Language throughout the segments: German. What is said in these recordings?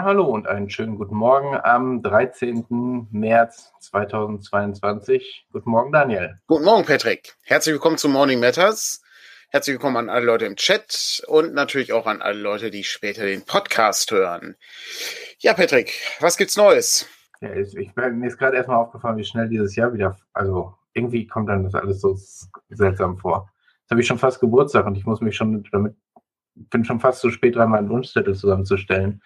Ja, hallo und einen schönen guten Morgen am 13. März 2022. Guten Morgen, Daniel. Guten Morgen, Patrick. Herzlich willkommen zu Morning Matters. Herzlich willkommen an alle Leute im Chat und natürlich auch an alle Leute, die später den Podcast hören. Ja, Patrick, was gibt's Neues? Ja, ich, ich, mir ist gerade erstmal aufgefallen, wie schnell dieses Jahr wieder, also irgendwie kommt dann das alles so seltsam vor. Jetzt habe ich schon fast Geburtstag und ich muss mich schon damit bin schon fast zu spät dran, meinen Wunschzettel zusammenzustellen.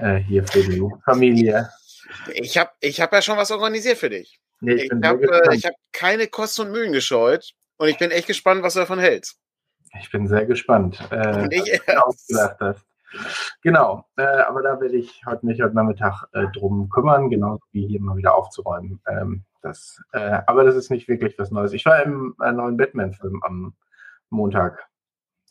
Äh, hier für die Familie. Ich habe ich hab ja schon was organisiert für dich. Nee, ich ich habe äh, hab keine Kosten und Mühen gescheut und ich bin echt gespannt, was du davon hältst. Ich bin sehr gespannt, äh, ich, was du ausgedacht hast. Genau, äh, aber da werde ich heute nicht heute Nachmittag äh, drum kümmern, genauso wie hier mal wieder aufzuräumen. Ähm, das, äh, aber das ist nicht wirklich was Neues. Ich war im äh, neuen Batman-Film am Montag.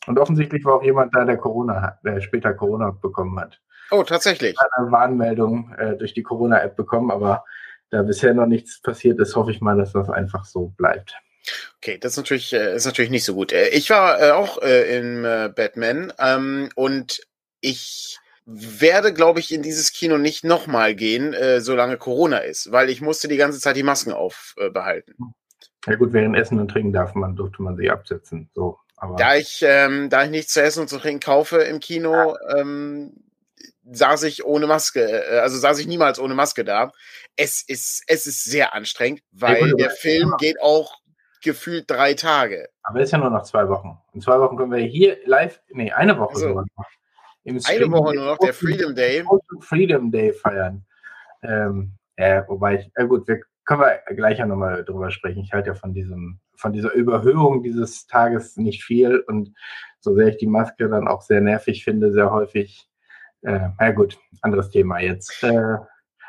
Und offensichtlich war auch jemand da, der Corona, der später Corona bekommen hat. Oh, tatsächlich. Eine Warnmeldung äh, durch die Corona-App bekommen, aber da bisher noch nichts passiert ist, hoffe ich mal, dass das einfach so bleibt. Okay, das ist natürlich, äh, ist natürlich nicht so gut. Äh, ich war äh, auch im äh, Batman ähm, und ich werde, glaube ich, in dieses Kino nicht nochmal gehen, äh, solange Corona ist, weil ich musste die ganze Zeit die Masken aufbehalten. Äh, ja gut, während Essen und Trinken darf man, durfte man sie absetzen. So aber da ich, ähm, da ich nichts zu essen und zu trinken kaufe im Kino, ähm, saß ich ohne Maske, äh, also saß ich niemals ohne Maske da. Es ist, es ist sehr anstrengend, weil der Film geht auch gefühlt drei Tage. Aber es ist ja nur noch zwei Wochen. In zwei Wochen können wir hier live, nee, eine Woche also, sogar noch. eine Woche nur noch, der Freedom Day. Freedom Day feiern. Ähm, äh, wobei ich, äh, gut, wir können wir gleich ja nochmal drüber sprechen. Ich halte ja von diesem, von dieser Überhöhung dieses Tages nicht viel und so sehr ich die Maske dann auch sehr nervig finde, sehr häufig. Äh, na gut, anderes Thema jetzt. Äh,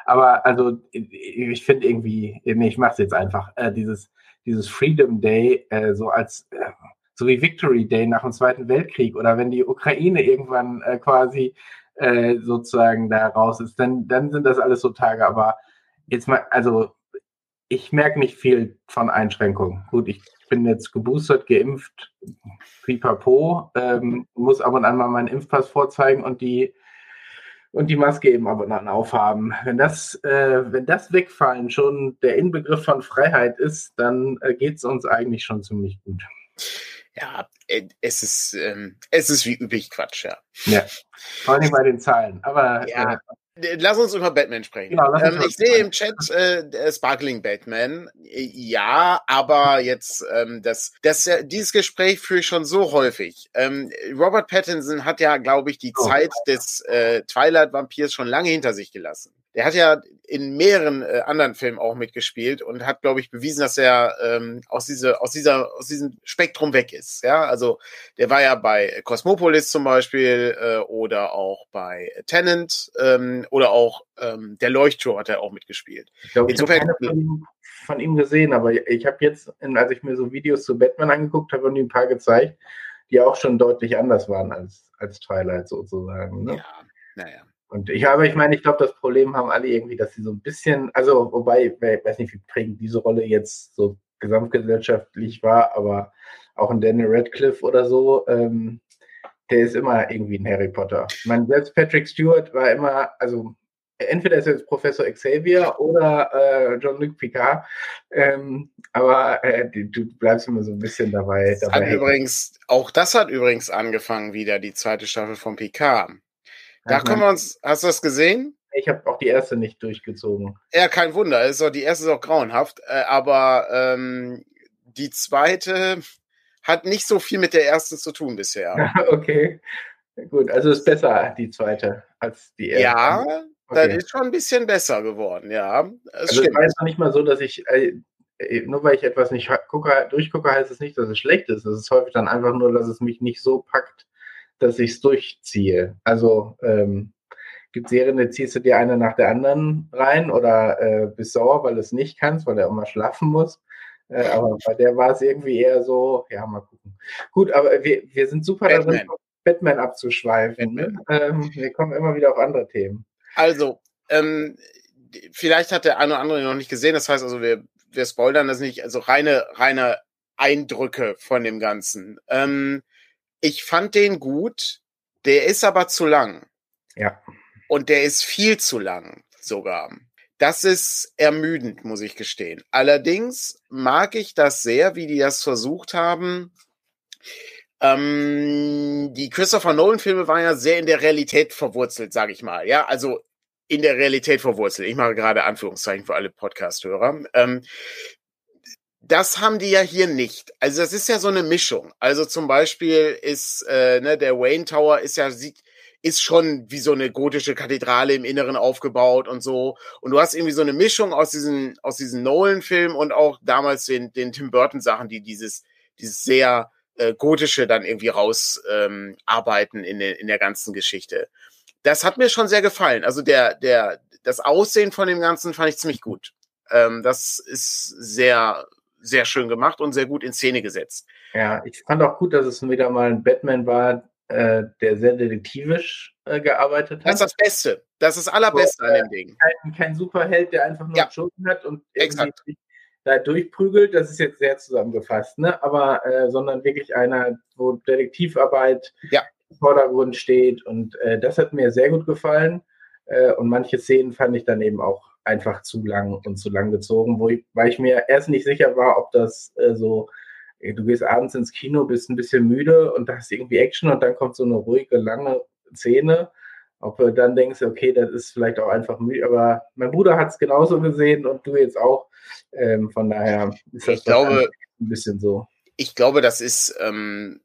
aber also ich finde irgendwie, nee, ich mache es jetzt einfach, äh, dieses, dieses Freedom Day äh, so als äh, so wie Victory Day nach dem Zweiten Weltkrieg oder wenn die Ukraine irgendwann äh, quasi äh, sozusagen da raus ist, dann, dann sind das alles so Tage. Aber jetzt mal, also ich merke nicht viel von Einschränkungen. Gut, ich bin jetzt geboostert, geimpft, pipapo, ähm, muss ab und an mal meinen Impfpass vorzeigen und die und die Maske eben ab und an aufhaben. Wenn das, äh, wenn das Wegfallen schon der Inbegriff von Freiheit ist, dann äh, geht es uns eigentlich schon ziemlich gut. Ja, äh, es ist, ähm, es ist wie üblich Quatsch, ja. Ja, vor allem bei den Zahlen. Aber ja, äh, Lass uns über Batman sprechen. Genau, ähm, ich sehe im Chat äh, Sparkling Batman. Ja, aber jetzt ähm, das, das dieses Gespräch führe ich schon so häufig. Ähm, Robert Pattinson hat ja, glaube ich, die oh. Zeit des äh, Twilight Vampirs schon lange hinter sich gelassen. Der hat ja in mehreren äh, anderen Filmen auch mitgespielt und hat, glaube ich, bewiesen, dass er ähm, aus, diese, aus, dieser, aus diesem Spektrum weg ist. Ja, also der war ja bei Cosmopolis zum Beispiel äh, oder auch bei Tenant ähm, oder auch ähm, der Leuchtturm hat er auch mitgespielt. Ich glaube, ich habe von, von ihm gesehen, aber ich habe jetzt, als ich mir so Videos zu Batman angeguckt habe, und ihm ein paar gezeigt, die auch schon deutlich anders waren als, als Twilight sozusagen. Ne? Ja, naja. Und ich aber ich meine, ich glaube, das Problem haben alle irgendwie, dass sie so ein bisschen, also wobei, ich weiß nicht, wie prägend diese Rolle jetzt so gesamtgesellschaftlich war, aber auch ein Daniel Radcliffe oder so, ähm, der ist immer irgendwie ein Harry Potter. Ich meine, selbst Patrick Stewart war immer, also entweder ist er jetzt Professor Xavier oder äh, John-Luc Picard, ähm, aber äh, du bleibst immer so ein bisschen dabei. dabei. Hat übrigens, auch das hat übrigens angefangen wieder, die zweite Staffel von Picard. Da kommen wir uns, hast du das gesehen? Ich habe auch die erste nicht durchgezogen. Ja, kein Wunder. Ist auch, die erste ist auch grauenhaft. Äh, aber ähm, die zweite hat nicht so viel mit der ersten zu tun bisher. okay. Gut, also ist besser die zweite als die erste. Ja, okay. das ist schon ein bisschen besser geworden, ja. Es also stimmt. es ist nicht mal so, dass ich, äh, äh, nur weil ich etwas nicht gucke, durchgucke, heißt es nicht, dass es schlecht ist. Es ist häufig dann einfach nur, dass es mich nicht so packt, dass ich es durchziehe. Also ähm, gibt Serien, da ziehst du dir eine nach der anderen rein oder äh, bist sauer, weil du es nicht kannst, weil er immer schlafen muss. Äh, aber bei der war es irgendwie eher so, ja, mal gucken. Gut, aber wir, wir sind super Batman. darin, Batman abzuschweifen. Batman. Ähm, wir kommen immer wieder auf andere Themen. Also, ähm, vielleicht hat der eine oder andere noch nicht gesehen, das heißt also, wir, wir spoilern das nicht, also reine, reine Eindrücke von dem Ganzen. Ähm, ich fand den gut, der ist aber zu lang. Ja. Und der ist viel zu lang sogar. Das ist ermüdend, muss ich gestehen. Allerdings mag ich das sehr, wie die das versucht haben. Ähm, die Christopher Nolan-Filme waren ja sehr in der Realität verwurzelt, sage ich mal. Ja, also in der Realität verwurzelt. Ich mache gerade Anführungszeichen für alle Podcast-Hörer. Ähm, das haben die ja hier nicht. Also das ist ja so eine Mischung. Also zum Beispiel ist äh, ne, der Wayne Tower ist ja sieht ist schon wie so eine gotische Kathedrale im Inneren aufgebaut und so. Und du hast irgendwie so eine Mischung aus diesen, aus diesen Nolan-Filmen und auch damals den, den Tim Burton-Sachen, die dieses, dieses sehr äh, gotische dann irgendwie rausarbeiten ähm, arbeiten in, der in der ganzen Geschichte. Das hat mir schon sehr gefallen. Also der, der, das Aussehen von dem Ganzen fand ich ziemlich gut. Ähm, das ist sehr, sehr schön gemacht und sehr gut in Szene gesetzt. Ja, ich fand auch gut, dass es wieder mal ein Batman war, äh, der sehr detektivisch äh, gearbeitet hat. Das ist das Beste. Das ist das Allerbeste so, an dem Ding. Kein, kein, Superheld, der einfach nur ja. Schulden hat und irgendwie da durchprügelt. Das ist jetzt sehr zusammengefasst, ne? Aber äh, sondern wirklich einer, wo Detektivarbeit ja. im Vordergrund steht und äh, das hat mir sehr gut gefallen. Äh, und manche Szenen fand ich dann eben auch einfach zu lang und zu lang gezogen, wo ich, weil ich mir erst nicht sicher war, ob das äh, so du gehst abends ins Kino, bist ein bisschen müde und da hast irgendwie Action und dann kommt so eine ruhige, lange Szene. Ob du dann denkst, okay, das ist vielleicht auch einfach müde, aber mein Bruder hat es genauso gesehen und du jetzt auch. Ähm, von daher ist das ich glaube, ein bisschen so. Ich glaube, das ist, ähm,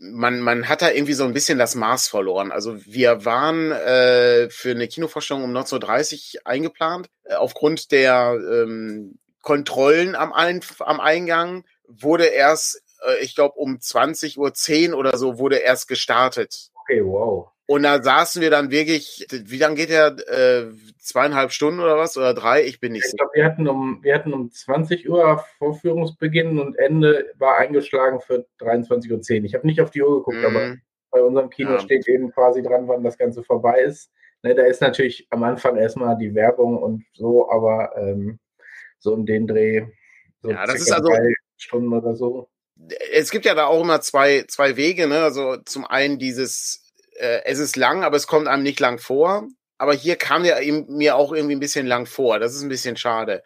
man, man hat da irgendwie so ein bisschen das Maß verloren. Also wir waren äh, für eine Kinovorstellung um 19.30 Uhr eingeplant. Äh, aufgrund der ähm, Kontrollen am, Ein am Eingang wurde erst, äh, ich glaube, um 20.10 Uhr oder so wurde erst gestartet. Okay, wow. Und da saßen wir dann wirklich, wie lange geht der? Äh, zweieinhalb Stunden oder was? Oder drei? Ich bin nicht ich glaube, wir hatten um, wir hatten um 20 Uhr Vorführungsbeginn und Ende war eingeschlagen für 23.10 Uhr. Ich habe nicht auf die Uhr geguckt, mm. aber bei unserem Kino ja. steht eben quasi dran, wann das Ganze vorbei ist. Ne, da ist natürlich am Anfang erstmal die Werbung und so, aber ähm, so in den Dreh. So ja, das ist also. Stunden oder so. Es gibt ja da auch immer zwei, zwei Wege, ne? Also zum einen dieses, äh, es ist lang, aber es kommt einem nicht lang vor. Aber hier kam der mir auch irgendwie ein bisschen lang vor. Das ist ein bisschen schade.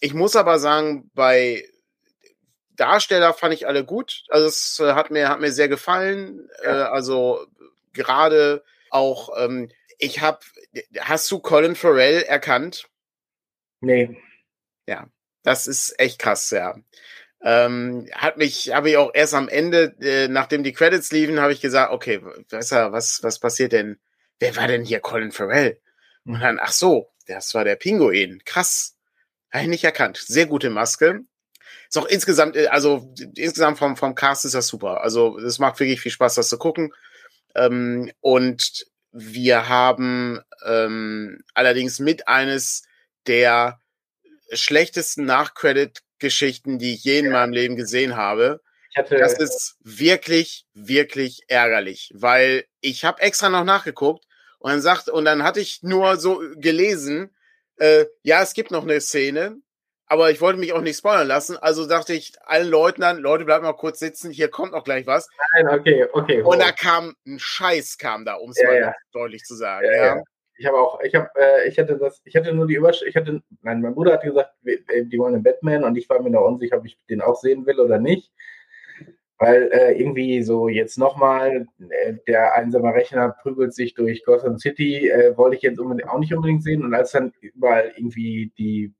Ich muss aber sagen, bei Darsteller fand ich alle gut. Also es äh, hat mir, hat mir sehr gefallen. Ja. Äh, also gerade auch, ähm, ich habe, hast du Colin Farrell erkannt? Nee. Ja, das ist echt krass, ja. Ähm, hat mich, habe ich auch erst am Ende, äh, nachdem die Credits liefen, habe ich gesagt, okay, was, was, was passiert denn? Wer war denn hier Colin Farrell? Und dann, ach so, das war der Pinguin. Krass. Habe ich nicht erkannt. Sehr gute Maske. Ist auch insgesamt, äh, also insgesamt vom, vom Cast ist das super. Also es macht wirklich viel Spaß, das zu gucken. Ähm, und wir haben ähm, allerdings mit eines der schlechtesten Nachcredit-Geschichten, die ich je in meinem Leben gesehen habe. Hatte, das ist wirklich, wirklich ärgerlich, weil ich habe extra noch nachgeguckt und dann sagt und dann hatte ich nur so gelesen, äh, ja, es gibt noch eine Szene, aber ich wollte mich auch nicht spoilern lassen, also dachte ich allen Leuten dann, Leute, bleibt mal kurz sitzen, hier kommt noch gleich was. Nein, okay, okay. Und da kam ein Scheiß kam da, um es ja, mal ja. deutlich zu sagen. Ja, ja. Ich habe auch, ich habe, äh, ich hatte das, ich hatte nur die Überschrift, ich hatte, nein, mein Bruder hat gesagt, äh, die wollen einen Batman und ich war mir noch unsicher, ob ich den auch sehen will oder nicht. Weil äh, irgendwie so jetzt nochmal, äh, der einsame Rechner prügelt sich durch Gotham City, äh, wollte ich jetzt auch nicht unbedingt sehen. Und als dann überall irgendwie die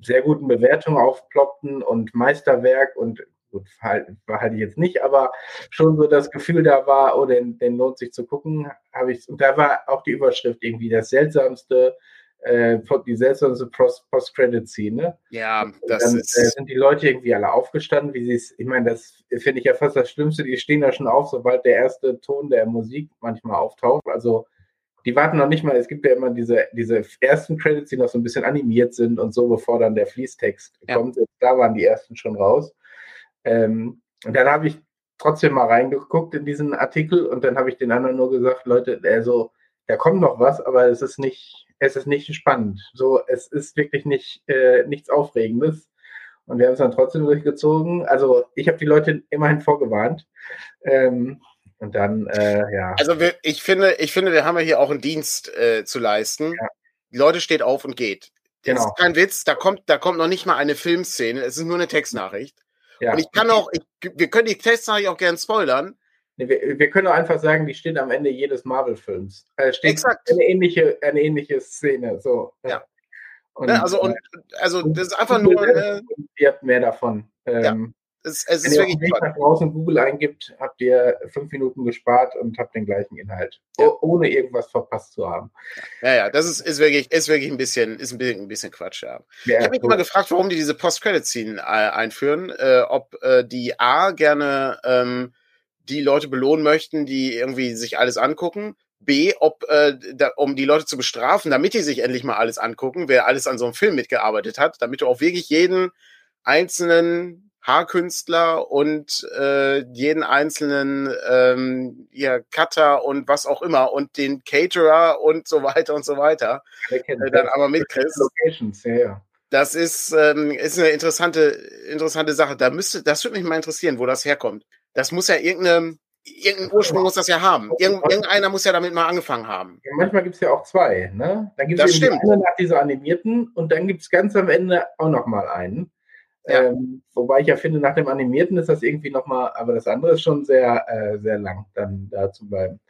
sehr guten Bewertungen aufploppten und Meisterwerk und gut, verhalte, verhalte ich jetzt nicht, aber schon so das Gefühl da war, oh, den, den lohnt sich zu gucken, habe ich, und da war auch die Überschrift irgendwie das seltsamste, äh, die seltsamste Post-Credit-Scene. Ja, das dann, ist. Äh, sind die Leute irgendwie alle aufgestanden, wie sie es, ich meine, das finde ich ja fast das Schlimmste, die stehen da schon auf, sobald der erste Ton der Musik manchmal auftaucht. Also, die warten noch nicht mal, es gibt ja immer diese, diese ersten Credits, die noch so ein bisschen animiert sind und so, bevor dann der Fließtext ja. kommt. Da waren die ersten schon raus. Ähm, und dann habe ich trotzdem mal reingeguckt in diesen Artikel und dann habe ich den anderen nur gesagt, Leute, also da kommt noch was, aber es ist nicht, es ist nicht spannend. So, es ist wirklich nicht äh, nichts Aufregendes. Und wir haben es dann trotzdem durchgezogen. Also ich habe die Leute immerhin vorgewarnt. Ähm, Und dann, äh, ja. Also wir, ich finde, ich finde, wir haben ja hier auch einen Dienst äh, zu leisten. Ja. Die Leute steht auf und geht. Das genau. ist kein Witz, da kommt, da kommt noch nicht mal eine Filmszene, es ist nur eine Textnachricht. Ja. Und ich kann auch, ich, wir können die Textnachricht auch gern spoilern. Nee, wir, wir, können auch einfach sagen, die steht am Ende jedes Marvel-Films. Äh, steht Exakt. Eine ähnliche, eine ähnliche Szene. So. Ja. Und, ja, also, und, also das ist einfach nur. Äh, ihr habt mehr davon. Ähm, Es, es ist wirklich wenn ihr nach draußen Google eingibt, habt ihr fünf Minuten gespart und habt den gleichen Inhalt, ja. ohne irgendwas verpasst zu haben. Ja, ja, das ist, ist wirklich, ist wirklich ein bisschen, ist ein bisschen, ein bisschen Quatsch, ja. ja ich habe mich immer gefragt, warum die diese Post-Credit-Scene äh, einführen, äh, ob äh, die A gerne ähm, die Leute belohnen möchten, die irgendwie sich alles angucken. B, ob, äh, da, um die Leute zu bestrafen, damit die sich endlich mal alles angucken, wer alles an so einem Film mitgearbeitet hat, damit du auch wirklich jeden einzelnen Haarkünstler und äh, jeden einzelnen ähm, ja, Cutter und was auch immer und den Caterer und so weiter und so weiter äh, dann aber mitkriegst. Locations, ja, ja. Das ist, ähm, ist eine interessante, interessante Sache. Da müsste, das würde mich mal interessieren, wo das herkommt. Das muss ja irgendeine, irgendein Ursprung muss das ja haben. Irgend, irgendeiner muss ja damit mal angefangen haben. Ja, manchmal gibt es ja auch zwei, ne? Dann gibt es nach dieser animierten und dann gibt es ganz am Ende auch noch mal einen. Ja. Ähm, wobei ich ja finde, nach dem Animierten ist das irgendwie nochmal, aber das andere ist schon sehr, äh, sehr lang, dann da zu bleiben.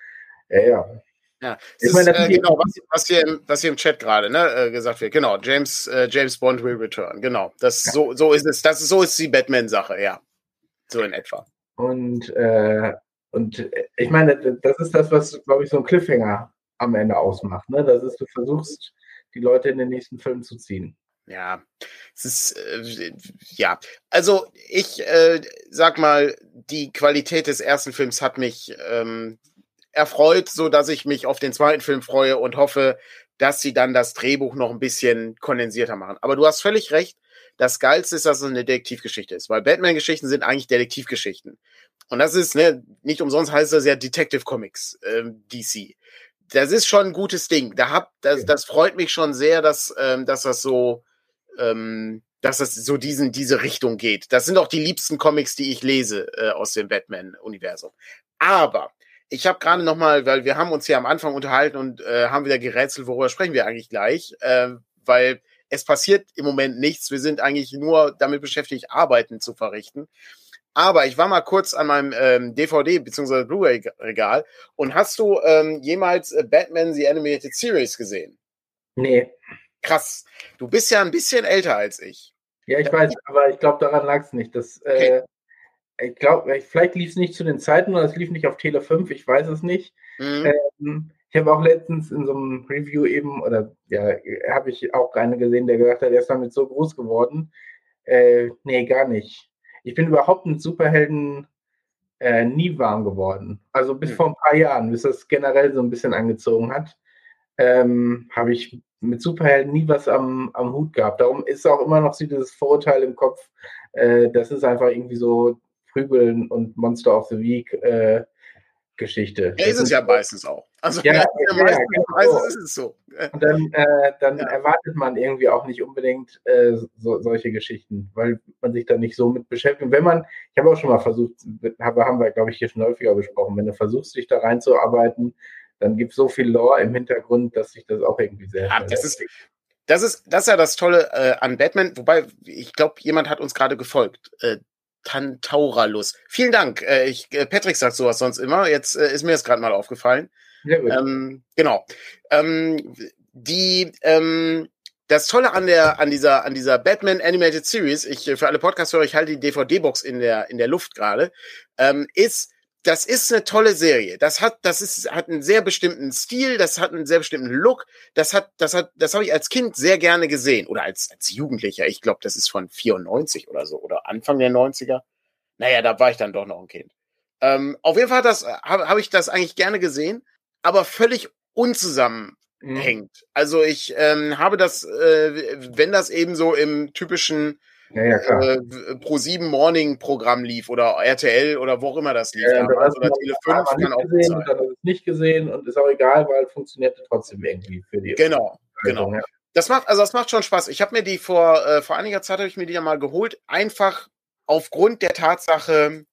Ja, ja. Ja, ich meine, äh, genau, was, was, hier im, was hier im Chat gerade ne, äh, gesagt wird. Genau, James, äh, James Bond will return. Genau, das, ja. so, so ist es. Das ist, so ist die Batman-Sache, ja. So in etwa. Und, äh, und ich meine, das ist das, was, glaube ich, so ein Cliffhanger am Ende ausmacht. Ne? Das ist, du versuchst, die Leute in den nächsten Film zu ziehen. Ja, es ist, äh, ja, also ich äh, sag mal, die Qualität des ersten Films hat mich ähm, erfreut, so dass ich mich auf den zweiten Film freue und hoffe, dass sie dann das Drehbuch noch ein bisschen kondensierter machen. Aber du hast völlig recht. Das Geilste ist, dass es eine Detektivgeschichte ist, weil Batman-Geschichten sind eigentlich Detektivgeschichten. Und das ist, ne, nicht umsonst heißt das ja Detective Comics, ähm, DC. Das ist schon ein gutes Ding. Da hab, das, das freut mich schon sehr, dass, ähm, dass das so, ähm, dass es so diesen, diese Richtung geht. Das sind auch die liebsten Comics, die ich lese äh, aus dem Batman-Universum. Aber ich habe gerade noch mal, weil wir haben uns hier am Anfang unterhalten und äh, haben wieder gerätselt, worüber sprechen wir eigentlich gleich, äh, weil es passiert im Moment nichts. Wir sind eigentlich nur damit beschäftigt, Arbeiten zu verrichten. Aber ich war mal kurz an meinem ähm, DVD bzw. Blu-ray-Regal und hast du ähm, jemals äh, Batman The Animated Series gesehen? Nee. Krass. Du bist ja ein bisschen älter als ich. Ja, ich weiß, aber ich glaube, daran lag es nicht. Das, okay. äh, ich glaube, vielleicht lief es nicht zu den Zeiten oder es lief nicht auf Tele 5, ich weiß es nicht. Mhm. Ähm, ich habe auch letztens in so einem Review eben, oder ja, habe ich auch einen gesehen, der gesagt hat, er ist damit so groß geworden. Äh, nee, gar nicht. Ich bin überhaupt mit Superhelden äh, nie warm geworden. Also bis mhm. vor ein paar Jahren, bis das generell so ein bisschen angezogen hat, ähm, habe ich mit Superhelden nie was am, am Hut gehabt. Darum ist auch immer noch so dieses Vorurteil im Kopf, äh, das ist einfach irgendwie so Prügeln und Monster of the Week äh, Geschichte. Ja, ist es ja meistens auch. Also ja, ja, ja, meistens, genau. meistens ist es so. Und dann, äh, dann erwartet man irgendwie auch nicht unbedingt äh, so, solche Geschichten, weil man sich da nicht so mit beschäftigt. Wenn man, ich habe auch schon mal versucht, habe, haben wir, glaube ich, hier schon häufiger besprochen, wenn du versuchst, dich da reinzuarbeiten, dann gibt es so viel Lore im Hintergrund, dass sich das auch irgendwie sehr. Ja, das ist, das ist, das ist ja das Tolle äh, an Batman, wobei ich glaube, jemand hat uns gerade gefolgt. Äh, Tantauralus. Vielen Dank. Äh, ich, äh, Patrick sagt sowas sonst immer. Jetzt äh, ist mir das gerade mal aufgefallen. Ja, ähm, genau. Ähm, die, ähm, das Tolle an der, an dieser, an dieser Batman Animated Series, ich für alle Podcast-Hörer, ich halte die DVD-Box in der, in der Luft gerade, ähm, ist, das ist eine tolle Serie. Das hat, das ist, hat einen sehr bestimmten Stil, das hat einen sehr bestimmten Look. Das hat, das hat, das habe ich als Kind sehr gerne gesehen oder als, als Jugendlicher. Ich glaube, das ist von 94 oder so oder Anfang der 90er. Naja, da war ich dann doch noch ein Kind. Ähm, auf jeden Fall hat das, habe hab ich das eigentlich gerne gesehen, aber völlig unzusammenhängt. Mhm. Also ich ähm, habe das, äh, wenn das eben so im typischen ja, ja, klar. Äh, Pro 7 Morning Programm lief oder RTL oder wo auch immer das lief. Ja, damals, oder Tele 5 kann auch gesehen, sein. Dann es nicht gesehen und ist auch egal, weil es funktionierte trotzdem irgendwie für die. Genau, genau. Ja. Das macht, also das macht schon Spaß. Ich habe mir die vor, äh, vor einiger Zeit habe ich mir die ja mal geholt, einfach aufgrund der Tatsache,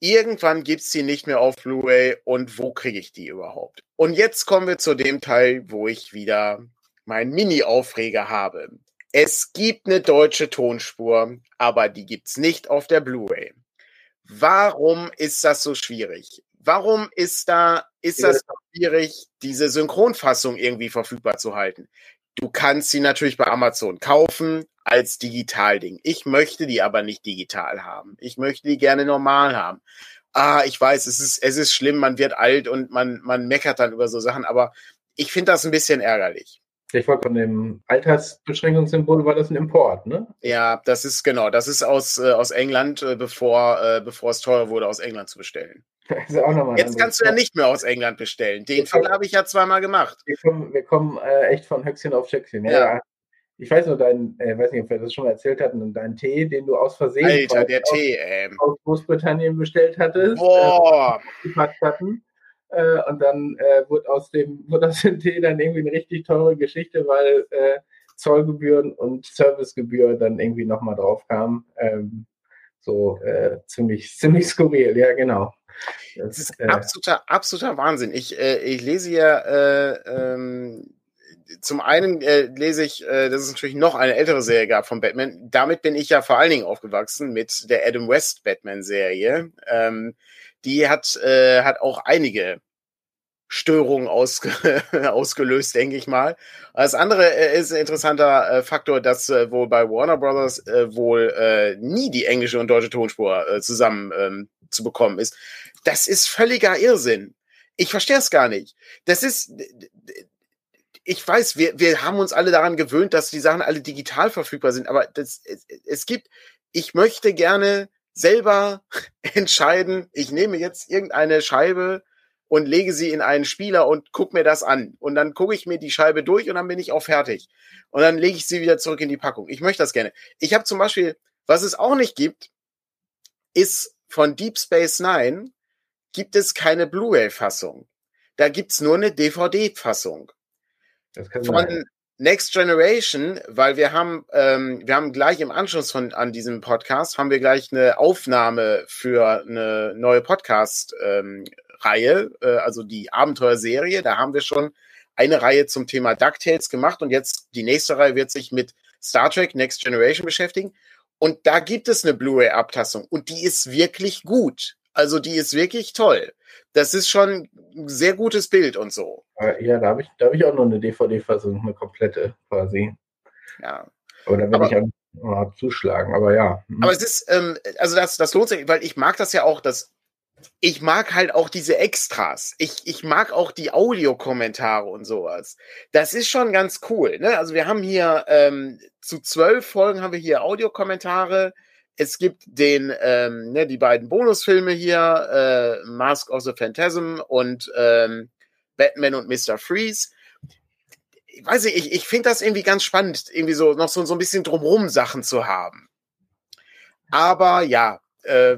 irgendwann gibt's die nicht mehr auf Blu-ray und wo kriege ich die überhaupt? Und jetzt kommen wir zu dem Teil, wo ich wieder meinen Mini-Aufreger habe. Es gibt eine deutsche Tonspur, aber die gibt's nicht auf der Blu-ray. Warum ist das so schwierig? Warum ist da, ist das schwierig, diese Synchronfassung irgendwie verfügbar zu halten? Du kannst sie natürlich bei Amazon kaufen als Digitalding. Ich möchte die aber nicht digital haben. Ich möchte die gerne normal haben. Ah, ich weiß, es ist, es ist schlimm, man wird alt und man, man meckert dann über so Sachen, aber ich finde das ein bisschen ärgerlich. Ich wollte von dem Altersbeschränkungssymbol war das ein Import, ne? Ja, das ist genau, das ist aus, äh, aus England, äh, bevor, äh, bevor es teuer wurde, aus England zu bestellen. Jetzt kannst du ja nicht mehr aus England bestellen. Den Fall habe ich ja zweimal gemacht. Wir kommen, wir kommen äh, echt von Höchstchen auf Stöckchen. Ja. ja. Ich weiß nur, dein, äh, weiß nicht, ob wir das schon mal erzählt hatten, deinen Tee, den du aus Versehen Alter, der aus, Tee, ähm. aus Großbritannien bestellt hattest, Boah. Äh, hatten. Äh, und dann äh, wurde aus dem wurde aus dem Tee dann irgendwie eine richtig teure Geschichte, weil äh, Zollgebühren und Servicegebühr dann irgendwie nochmal drauf kamen. Ähm, so äh, ziemlich, ziemlich skurril, ja, genau. Das, das ist äh, absoluter, absoluter Wahnsinn. Ich, äh, ich lese ja äh, ähm, zum einen äh, lese ich, äh, dass es natürlich noch eine ältere Serie gab von Batman. Damit bin ich ja vor allen Dingen aufgewachsen mit der Adam West Batman-Serie. Ähm, die hat, äh, hat auch einige Störungen ausge ausgelöst, denke ich mal. Das andere äh, ist ein interessanter äh, Faktor, dass äh, wohl bei Warner Brothers äh, wohl äh, nie die englische und deutsche Tonspur äh, zusammen ähm, zu bekommen ist. Das ist völliger Irrsinn. Ich verstehe es gar nicht. Das ist, ich weiß, wir, wir haben uns alle daran gewöhnt, dass die Sachen alle digital verfügbar sind, aber das, es, es gibt, ich möchte gerne selber entscheiden, ich nehme jetzt irgendeine Scheibe und lege sie in einen Spieler und guck mir das an. Und dann gucke ich mir die Scheibe durch und dann bin ich auch fertig. Und dann lege ich sie wieder zurück in die Packung. Ich möchte das gerne. Ich habe zum Beispiel, was es auch nicht gibt, ist von Deep Space Nine gibt es keine Blu-ray-Fassung. Da gibt's nur eine DVD-Fassung von sein. Next Generation, weil wir haben, ähm, wir haben gleich im Anschluss von an diesem Podcast haben wir gleich eine Aufnahme für eine neue Podcast-Reihe, ähm, äh, also die Abenteuerserie. Da haben wir schon eine Reihe zum Thema DuckTales gemacht und jetzt die nächste Reihe wird sich mit Star Trek Next Generation beschäftigen. Und da gibt es eine Blu-ray-Abtassung und die ist wirklich gut. Also die ist wirklich toll. Das ist schon ein sehr gutes Bild und so. Ja, da habe ich, hab ich auch noch eine DVD-Fassung, eine komplette quasi. Ja. Aber da werde ich auch mal zuschlagen, aber ja. Hm. Aber es ist, ähm, also das, das lohnt sich, weil ich mag das ja auch, dass ich mag halt auch diese Extras. Ich, ich mag auch die Audiokommentare und sowas. Das ist schon ganz cool. Ne? Also wir haben hier ähm, zu zwölf Folgen haben wir hier Audiokommentare es gibt den, ähm, ne, die beiden Bonusfilme hier, äh, Mask of the Phantasm und ähm, Batman und Mr. Freeze. Ich weiß nicht, ich, ich finde das irgendwie ganz spannend, irgendwie so noch so, so ein bisschen drumrum Sachen zu haben. Aber ja, äh,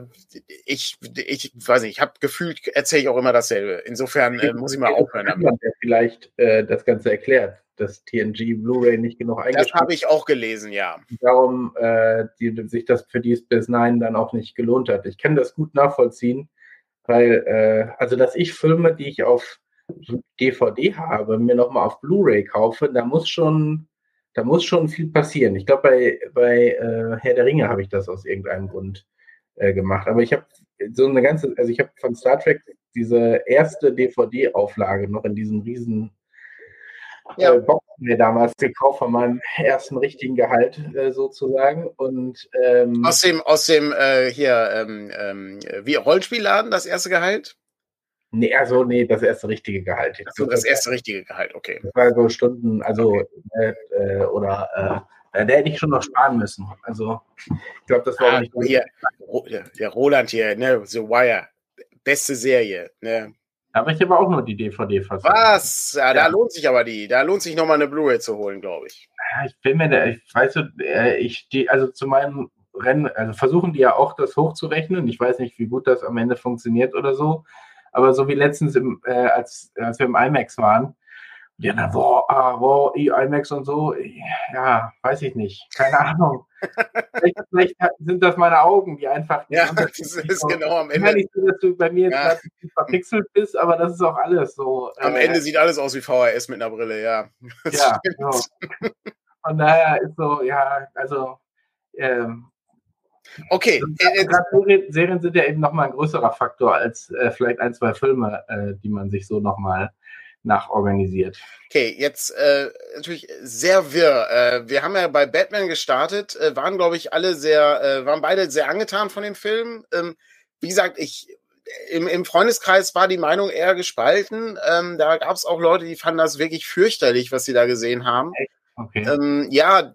ich, ich weiß nicht, ich habe gefühlt, erzähle ich auch immer dasselbe. Insofern äh, muss ich mal aufhören damit. Der vielleicht äh, das Ganze erklärt dass TNG Blu-ray nicht genug eingeschränkt Das habe ich auch gelesen, ja. Darum äh, die, sich das für die Space Nine dann auch nicht gelohnt hat. Ich kann das gut nachvollziehen, weil, äh, also dass ich Filme, die ich auf DVD habe, mir nochmal auf Blu-ray kaufe, da muss schon, da muss schon viel passieren. Ich glaube, bei, bei äh, Herr der Ringe habe ich das aus irgendeinem Grund äh, gemacht. Aber ich habe so eine ganze, also ich habe von Star Trek diese erste DVD-Auflage noch in diesem riesen ja. äh, Box mir damals gekauft von meinem ersten richtigen Gehalt äh, sozusagen. Und ähm, aus dem, aus dem äh, hier, ähm, ähm, wie Rollenspielladen, das erste Gehalt? Nee, also nee, das erste richtige Gehalt. Ach so, das erste richtige Gehalt, okay. Das war so Stunden, also okay. äh, oder äh, da hätte ich schon noch sparen müssen. Also ich glaube, das war ah, nicht hier, der Roland hier, ne, The Wire, beste Serie, ne? Aber ich habe auch nur die DVD-Fassung. Was? Ja, da lohnt sich aber die. Da lohnt sich nochmal eine Blu-ray zu holen, glaube ich. Ja, ich bin mir da, ich weiß du, äh, ich die, also zu meinem Rennen, also versuchen die ja auch das hochzurechnen. Ich weiß nicht, wie gut das am Ende funktioniert oder so. Aber so wie letztens, im, äh, als, als wir im IMAX waren, Ja, na, wo, ah, wo, IMAX und so, ja, weiß ich nicht. Keine Ahnung. vielleicht, vielleicht, sind das meine Augen, die einfach. Ja, das ist genau am Ende. Ich nicht so, dass du bei mir ja. verpixelt bist, aber das ist auch alles so. Am äh, Ende sieht alles aus wie VHS mit einer Brille, ja. Das ja, so. Von daher ist so, ja, also. Ähm, Okay. Äh, Serien, Serien sind ja eben nochmal ein größerer Faktor als äh, vielleicht ein, zwei Filme, äh, die man sich so nochmal nachorganisiert. Okay, jetzt äh, natürlich sehr wirr. Äh, wir haben ja bei Batman gestartet, äh, waren, glaube ich, alle sehr, äh, waren beide sehr angetan von dem Film. Ähm, wie gesagt, ich im, im Freundeskreis war die Meinung eher gespalten. Ähm, da gab es auch Leute, die fanden das wirklich fürchterlich, was sie da gesehen haben. Okay. Ähm, ja,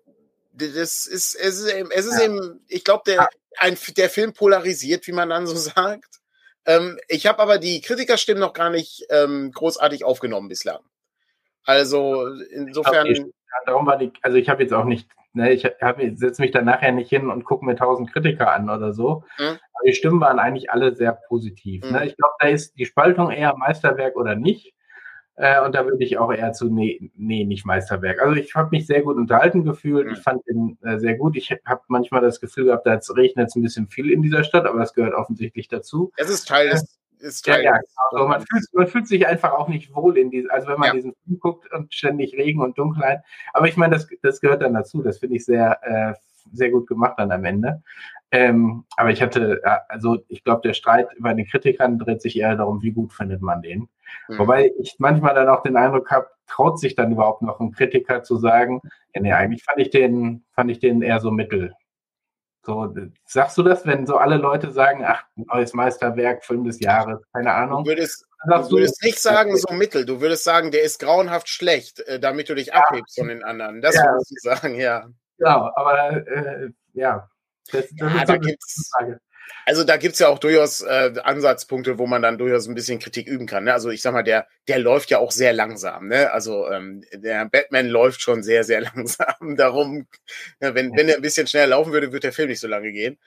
das ist, es ist, es ist ja. eben, ich glaube, der, ein, der Film polarisiert, wie man dann so sagt. Ähm, ich habe aber die Kritikerstimmen noch gar nicht ähm, großartig aufgenommen bislang. Also insofern. Ich, darum war die, also ich habe jetzt auch nicht, ne, ich setze mich dann nachher nicht hin und gucke mir tausend Kritiker an oder so. Mhm. Aber die Stimmen waren eigentlich alle sehr positiv. Mhm. Ne? Ich glaube, da ist die Spaltung eher Meisterwerk oder nicht. Äh, und da würde ich auch eher zu, nee, nee nicht Meisterwerk. Also ich habe mich sehr gut unterhalten gefühlt. Ich fand ihn äh, sehr gut. Ich habe manchmal das Gefühl gehabt, da regnet es ein bisschen viel in dieser Stadt, aber es gehört offensichtlich dazu. Es ist Teil des. Äh, ist Teil ja, ja, also man, fühlt, man fühlt sich einfach auch nicht wohl in diesem, also wenn man ja. diesen Film guckt und ständig Regen und Dunkelheit. Aber ich meine, das, das gehört dann dazu. Das finde ich sehr, äh, sehr gut gemacht dann am Ende. Ähm, aber ich hatte, also ich glaube, der Streit über den Kritikern dreht sich eher darum, wie gut findet man den. Mhm. Wobei ich manchmal dann auch den Eindruck habe, traut sich dann überhaupt noch ein Kritiker zu sagen, ja, nee, eigentlich fand ich den, fand ich den eher so mittel. So, sagst du das, wenn so alle Leute sagen, ach, neues Meisterwerk, Film des Jahres, keine Ahnung? Du würdest, du würdest nicht sagen, so mittel, du würdest sagen, der ist grauenhaft schlecht, äh, damit du dich ja. abhebst von den anderen. Das ja. würdest du sagen, ja. Genau, aber äh, ja. Das, das ja, da gibt's. Also da gibt's ja auch durchaus äh, Ansatzpunkte, wo man dann durchaus ein bisschen Kritik üben kann. Ne? Also ich sag mal, der, der läuft ja auch sehr langsam. Ne? Also ähm, der Batman läuft schon sehr, sehr langsam. Darum, ja, wenn, wenn er ein bisschen schneller laufen würde, würde der Film nicht so lange gehen.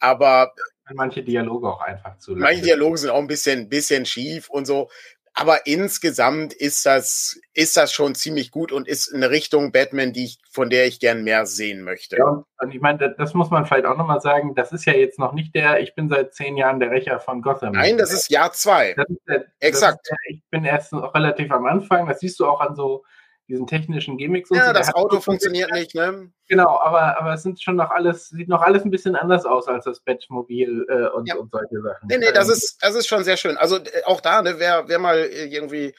Aber manche Dialoge auch einfach zu lang. Manche Dialoge sind auch ein bisschen, bisschen schief und so. Aber insgesamt ist das, ist das schon ziemlich gut und ist eine Richtung Batman, die ich, von der ich gern mehr sehen möchte. Ja, und ich meine, das muss man vielleicht auch nochmal sagen, das ist ja jetzt noch nicht der, ich bin seit zehn Jahren der Rächer von Gotham. Nein, das ist Jahr zwei. Der, Exakt. Der, ich bin erst noch relativ am Anfang, das siehst du auch an so diesen technischen Gimmicks. Ja, so. das Auto funktioniert nicht, ne? Genau, aber, aber es sind schon noch alles, sieht noch alles ein bisschen anders aus als das Batmobil äh, und, ja. und solche Sachen. Nee, nee, das ähm, ist, das ist schon sehr schön. Also äh, auch da, ne, wer, wer mal irgendwie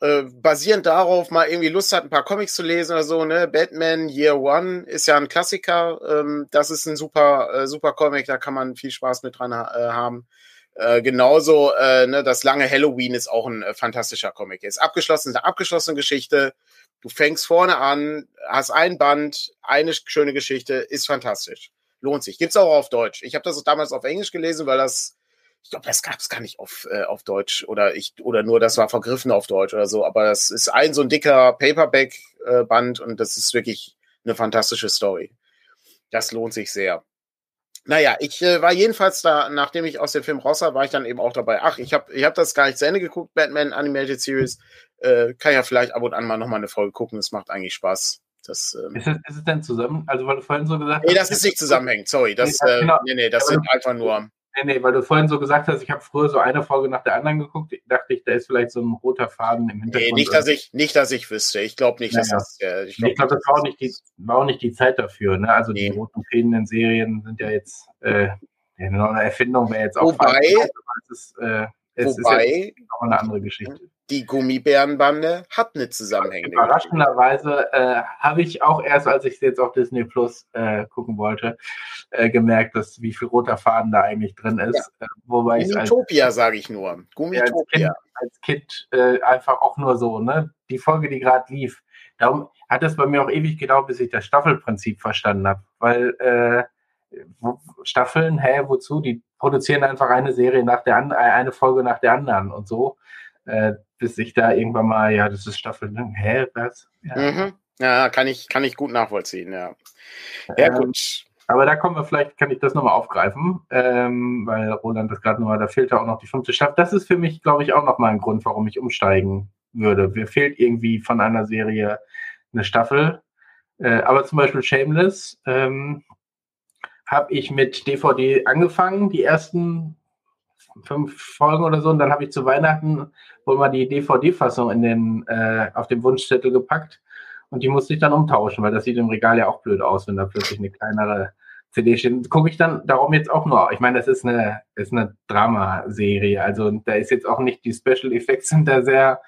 äh, basierend darauf mal irgendwie Lust hat, ein paar Comics zu lesen oder so, ne? Batman Year One ist ja ein Klassiker. Ähm, das ist ein super, äh, super Comic, da kann man viel Spaß mit dran äh, haben. Äh, genauso, äh, ne, das lange Halloween ist auch ein äh, fantastischer Comic. Ist abgeschlossen, eine abgeschlossene Geschichte. Du fängst vorne an, hast ein Band, eine schöne Geschichte, ist fantastisch. Lohnt sich. Gibt's auch auf Deutsch. Ich habe das damals auf Englisch gelesen, weil das, ich glaube, das gab's gar nicht auf, äh, auf Deutsch oder ich oder nur das war vergriffen auf Deutsch oder so. Aber das ist ein so ein dicker Paperback-Band äh, und das ist wirklich eine fantastische Story. Das lohnt sich sehr. Naja, ich äh, war jedenfalls da, nachdem ich aus dem Film raus war, war ich dann eben auch dabei. Ach, ich habe ich hab das gar nicht zu Ende geguckt, Batman Animated Series. Äh, kann ja vielleicht ab und an mal nochmal eine Folge gucken. Es macht eigentlich Spaß. Das, ähm, ist, es, ist es denn zusammen? Also, weil du vorhin so gesagt hast. Nee, das ist nicht zusammenhängend, sorry. Das, nee, genau. nee, nee, das sind einfach nur. Nee, nee, weil du vorhin so gesagt hast, ich habe früher so eine Folge nach der anderen geguckt. Ich dachte ich, da ist vielleicht so ein roter Faden im Hintergrund. Nee, nicht, dass ich, nicht, dass ich wüsste. Ich glaube nicht, naja. dass das. Äh, ich glaube, glaub, das war auch, nicht die, war auch nicht die Zeit dafür. Ne? Also nee. die roten Fäden in Serien sind ja jetzt äh, eine Erfindung wäre jetzt auch. Wobei, es ist, äh, es wobei ist eine andere Geschichte die Gummibärenbande hat eine zusammenhängende Überraschenderweise äh, habe ich auch erst, als ich es jetzt auf Disney Plus äh, gucken wollte, äh, gemerkt, dass wie viel roter Faden da eigentlich drin ist. Ja. Äh, wobei Gummitopia, sage ich nur. Gummitopia. Als Kind, als kind äh, einfach auch nur so, ne? Die Folge, die gerade lief. Darum hat es bei mir auch ewig gedauert, bis ich das Staffelprinzip verstanden habe. Weil äh, Staffeln, hä, wozu? Die produzieren einfach eine Serie nach der anderen, eine Folge nach der anderen und so äh, bis ich da irgendwann mal, ja, das ist Staffel, ne? hä, was? Ja. Mhm. ja, kann ich, kann ich gut nachvollziehen, ja. Ja, ähm, gut. Aber da kommen wir vielleicht, kann ich das nochmal aufgreifen, ähm, weil Roland das gerade nochmal, da fehlt ja auch noch die fünfte Staffel. Das ist für mich, glaube ich, auch nochmal ein Grund, warum ich umsteigen würde. Mir fehlt irgendwie von einer Serie eine Staffel. Äh, aber zum Beispiel Shameless ähm, habe ich mit DVD angefangen, die ersten fünf Folgen oder so. Und dann habe ich zu Weihnachten wohl mal die DVD-Fassung äh, auf den Wunschzettel gepackt. Und die musste ich dann umtauschen, weil das sieht im Regal ja auch blöd aus, wenn da plötzlich eine kleinere CD steht. Gucke ich dann darum jetzt auch nur. Ich meine, das ist eine, ist eine Dramaserie. Also da ist jetzt auch nicht, die Special Effects sind da sehr,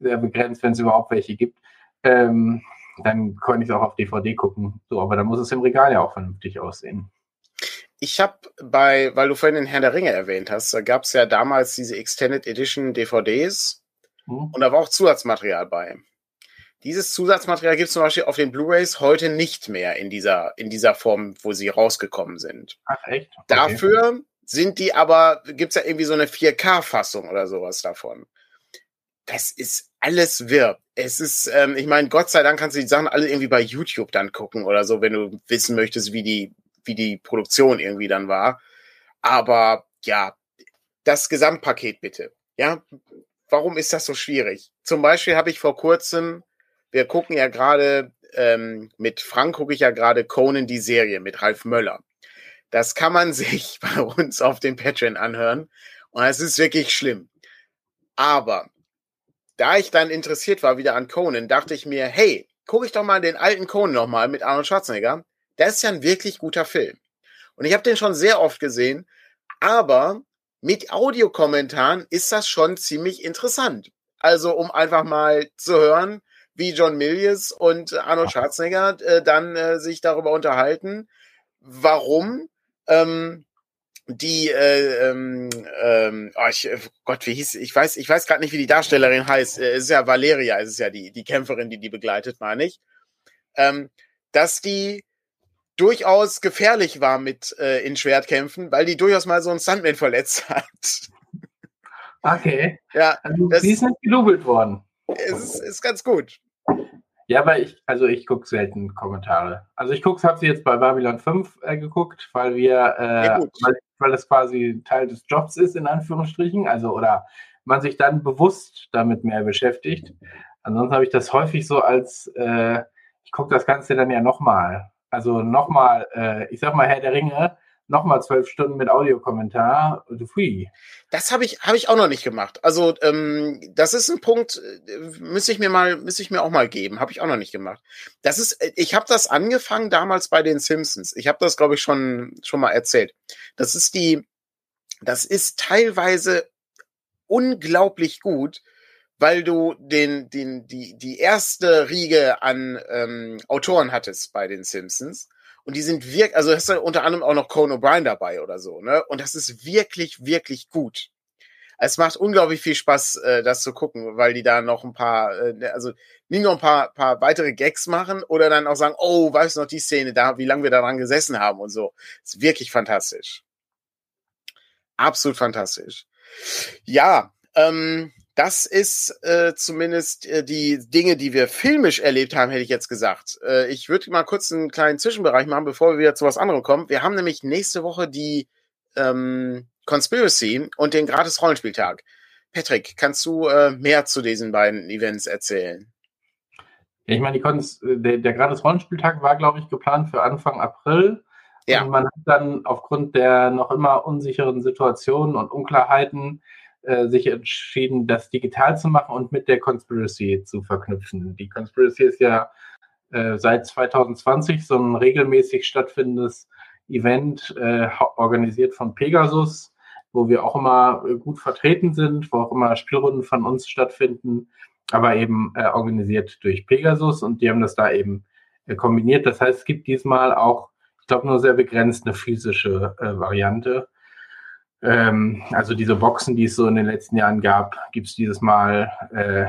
sehr begrenzt, wenn es überhaupt welche gibt. Ähm, dann konnte ich es auch auf DVD gucken. So, aber dann muss es im Regal ja auch vernünftig aussehen. Ich habe bei, weil du vorhin den Herrn der Ringe erwähnt hast, da gab es ja damals diese Extended Edition DVDs hm. und da war auch Zusatzmaterial bei. Dieses Zusatzmaterial gibt es zum Beispiel auf den Blu-rays heute nicht mehr in dieser, in dieser Form, wo sie rausgekommen sind. Ach echt? Okay. Dafür sind die aber, gibt es ja irgendwie so eine 4K-Fassung oder sowas davon. Das ist alles wirr. Es ist, ähm, ich meine, Gott sei Dank kannst du die Sachen alle irgendwie bei YouTube dann gucken oder so, wenn du wissen möchtest, wie die, wie die Produktion irgendwie dann war. Aber ja, das Gesamtpaket bitte. Ja, warum ist das so schwierig? Zum Beispiel habe ich vor kurzem wir gucken ja gerade, ähm, mit Frank gucke ich ja gerade Conan die Serie mit Ralf Möller. Das kann man sich bei uns auf dem Patreon anhören. Und es ist wirklich schlimm. Aber da ich dann interessiert war wieder an Conan, dachte ich mir, hey, gucke ich doch mal den alten Conan nochmal mit Arnold Schwarzenegger. Der ist ja ein wirklich guter Film. Und ich habe den schon sehr oft gesehen, aber mit Audiokommentaren ist das schon ziemlich interessant. Also um einfach mal zu hören, wie John Milius und Arnold Schwarzenegger äh, dann äh, sich darüber unterhalten, warum ähm, die äh, ähm, ähm, oh, ich, äh, Gott, wie hieß ich weiß ich weiß gerade nicht, wie die Darstellerin heißt. Äh, es ist ja Valeria, es ist ja die die Kämpferin, die die begleitet, meine ich, ähm, dass die durchaus gefährlich war mit äh, in Schwertkämpfen, weil die durchaus mal so einen Stuntman verletzt hat. Okay. Ja, also, das, sie ist nicht gelobelt worden. Es ist, ist ganz gut. Ja, aber ich, also ich gucke selten Kommentare. Also ich gucke, habe sie jetzt bei Babylon 5 äh, geguckt, weil wir, äh, weil, weil es quasi Teil des Jobs ist, in Anführungsstrichen, also oder man sich dann bewusst damit mehr beschäftigt. Ansonsten habe ich das häufig so als, äh, ich gucke das Ganze dann ja nochmal. Also nochmal, äh, ich sag mal Herr der Ringe, nochmal zwölf Stunden mit Audiokommentar. Hui. Das habe ich, habe ich auch noch nicht gemacht. Also, ähm, das ist ein Punkt, äh, müsste ich mir mal, müsste ich mir auch mal geben. Habe ich auch noch nicht gemacht. Das ist, äh, ich habe das angefangen damals bei den Simpsons. Ich habe das, glaube ich, schon, schon mal erzählt. Das ist die, das ist teilweise unglaublich gut, weil du den, den, die, die erste Riege an ähm, Autoren hattest bei den Simpsons und die sind wirklich, also hast du unter anderem auch noch Conan O'Brien dabei oder so, ne? Und das ist wirklich, wirklich gut. Es macht unglaublich viel Spaß, äh, das zu gucken, weil die da noch ein paar, äh, ne, also nicht nur ein paar, paar weitere Gags machen oder dann auch sagen, oh, weißt du noch die Szene da, wie lange wir daran gesessen haben und so. ist wirklich fantastisch. Absolut fantastisch. Ja, ähm, das ist äh, zumindest äh, die Dinge, die wir filmisch erlebt haben, hätte ich jetzt gesagt. Äh, ich würde mal kurz einen kleinen Zwischenbereich machen, bevor wir wieder zu was anderem kommen. Wir haben nämlich nächste Woche die ähm, Conspiracy und den Gratis-Rollenspieltag. Patrick, kannst du äh, mehr zu diesen beiden Events erzählen? Ja, ich meine, äh, der, der Gratis-Rollenspieltag war, glaube ich, geplant für Anfang April. Ja. Und man hat dann aufgrund der noch immer unsicheren Situationen und Unklarheiten äh, sich entschieden, das digital zu machen und mit der Conspiracy zu verknüpfen. Die Conspiracy ist ja äh, seit 2020 so ein regelmäßig stattfindendes Event, äh, organisiert von Pegasus, wo wir auch immer äh, gut vertreten sind, wo auch immer Spielrunden von uns stattfinden, aber eben äh, organisiert durch Pegasus und die haben das da eben kombiniert. Das heißt, es gibt diesmal auch, ich glaube, nur sehr begrenzt eine physische Variante. Ähm, also diese Boxen, die es so in den letzten Jahren gab, gibt es dieses Mal, äh,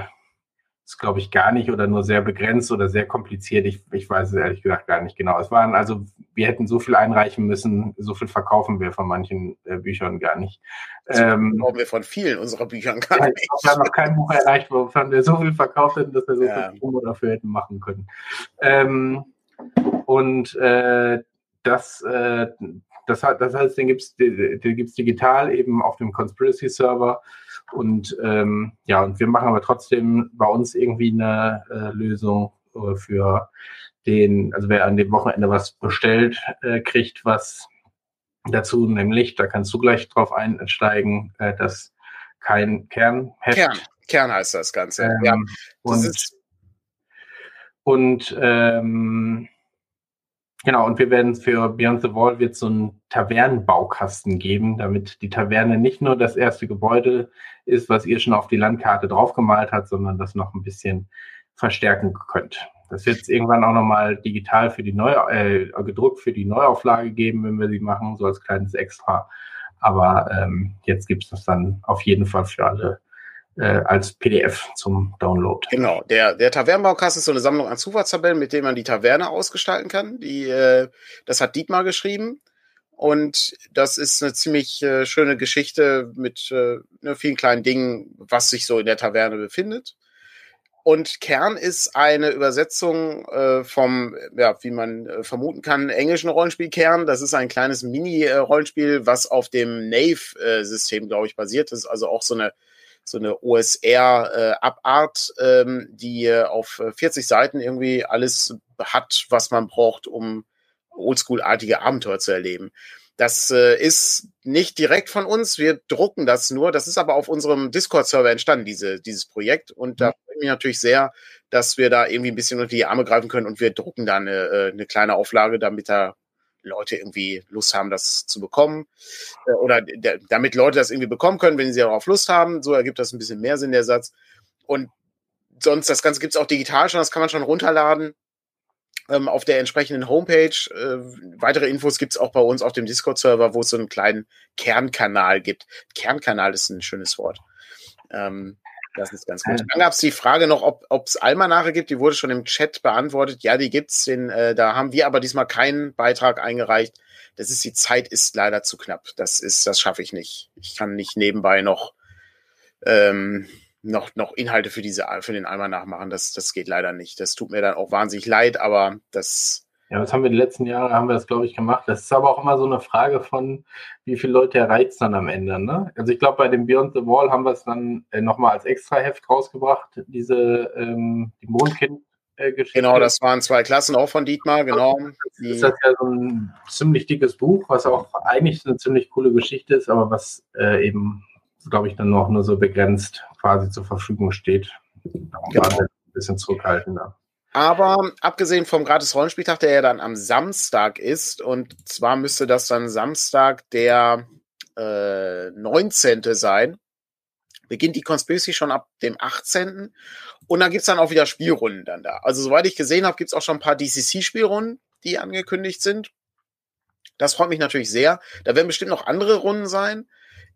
ist glaube ich gar nicht oder nur sehr begrenzt oder sehr kompliziert. Ich, ich weiß es ehrlich gesagt gar nicht genau. Es waren also, wir hätten so viel einreichen müssen, so viel verkaufen wir von manchen äh, Büchern gar nicht. Ähm, glauben wir von vielen unserer Büchern gar nicht. Wir haben noch kein Buch erreicht, wovon wir so viel verkauft hätten, dass wir so ja. viel Promo dafür hätten machen können. Ähm, und äh, das, äh, das, das heißt, den gibt es den gibt's digital eben auf dem Conspiracy-Server. Und ähm, ja, und wir machen aber trotzdem bei uns irgendwie eine äh, Lösung äh, für den, also wer an dem Wochenende was bestellt, äh, kriegt was dazu, nämlich, da kannst du gleich drauf einsteigen, äh, dass kein Kernheft. Kern, Kern heißt das Ganze. Ähm, ja, das und, und ähm, Genau, und wir werden für Beyond the Wall wird so einen Tavernenbaukasten geben, damit die Taverne nicht nur das erste Gebäude ist, was ihr schon auf die Landkarte draufgemalt habt, sondern das noch ein bisschen verstärken könnt. Das wird es irgendwann auch nochmal digital für die neue, äh, gedruckt für die Neuauflage geben, wenn wir sie machen, so als kleines Extra. Aber ähm, jetzt gibt es das dann auf jeden Fall für alle äh, als PDF zum Download. Genau, der, der Tavernenbaukasten ist so eine Sammlung an Zufallstabellen, mit denen man die Taverne ausgestalten kann. Die, äh, das hat Dietmar geschrieben. Und das ist eine ziemlich äh, schöne Geschichte mit äh, ne, vielen kleinen Dingen, was sich so in der Taverne befindet. Und Kern ist eine Übersetzung äh, vom, ja, wie man äh, vermuten kann, englischen Rollenspiel Kern. Das ist ein kleines Mini-Rollenspiel, was auf dem Nave-System, glaube ich, basiert. Das ist also auch so eine so eine OSR-Abart, äh, ähm, die äh, auf 40 Seiten irgendwie alles hat, was man braucht, um oldschool-artige Abenteuer zu erleben. Das äh, ist nicht direkt von uns, wir drucken das nur. Das ist aber auf unserem Discord-Server entstanden, diese, dieses Projekt. Und da mhm. freue ich mich natürlich sehr, dass wir da irgendwie ein bisschen unter die Arme greifen können und wir drucken da eine, äh, eine kleine Auflage, damit da Leute irgendwie Lust haben, das zu bekommen. Äh, oder damit Leute das irgendwie bekommen können, wenn sie darauf Lust haben. So ergibt das ein bisschen mehr Sinn, der Satz. Und sonst, das Ganze gibt es auch digital schon, das kann man schon runterladen. Ähm, auf der entsprechenden Homepage. Äh, weitere Infos gibt es auch bei uns auf dem Discord-Server, wo es so einen kleinen Kernkanal gibt. Kernkanal ist ein schönes Wort. Ähm, das ist ganz gut. Dann gab es die Frage noch, ob es Almanache gibt. Die wurde schon im Chat beantwortet. Ja, die gibt's. Den, äh, da haben wir aber diesmal keinen Beitrag eingereicht. Das ist die Zeit ist leider zu knapp. Das ist, das schaffe ich nicht. Ich kann nicht nebenbei noch ähm, noch noch Inhalte für diese für den Almanach machen. Das das geht leider nicht. Das tut mir dann auch wahnsinnig leid, aber das ja, das haben wir die letzten Jahre, haben wir das, glaube ich, gemacht. Das ist aber auch immer so eine Frage von, wie viele Leute erreicht es dann am Ende. Ne? Also ich glaube, bei dem Beyond the Wall haben wir es dann äh, nochmal als Extra-Heft rausgebracht, diese ähm, die Mondkind. Geschichte. Genau, das waren zwei Klassen auch von Dietmar, genau. Das ist das ja so ein ziemlich dickes Buch, was auch eigentlich eine ziemlich coole Geschichte ist, aber was äh, eben, glaube ich, dann noch nur so begrenzt quasi zur Verfügung steht. Darum genau. war ein bisschen zurückhaltender. Aber abgesehen vom Gratis-Rollenspieltag, der ja dann am Samstag ist, und zwar müsste das dann Samstag der äh, 19. sein, beginnt die Conspiracy schon ab dem 18. Und dann gibt's dann auch wieder Spielrunden dann da. Also soweit ich gesehen habe, gibt's auch schon ein paar DCC-Spielrunden, die angekündigt sind. Das freut mich natürlich sehr. Da werden bestimmt noch andere Runden sein.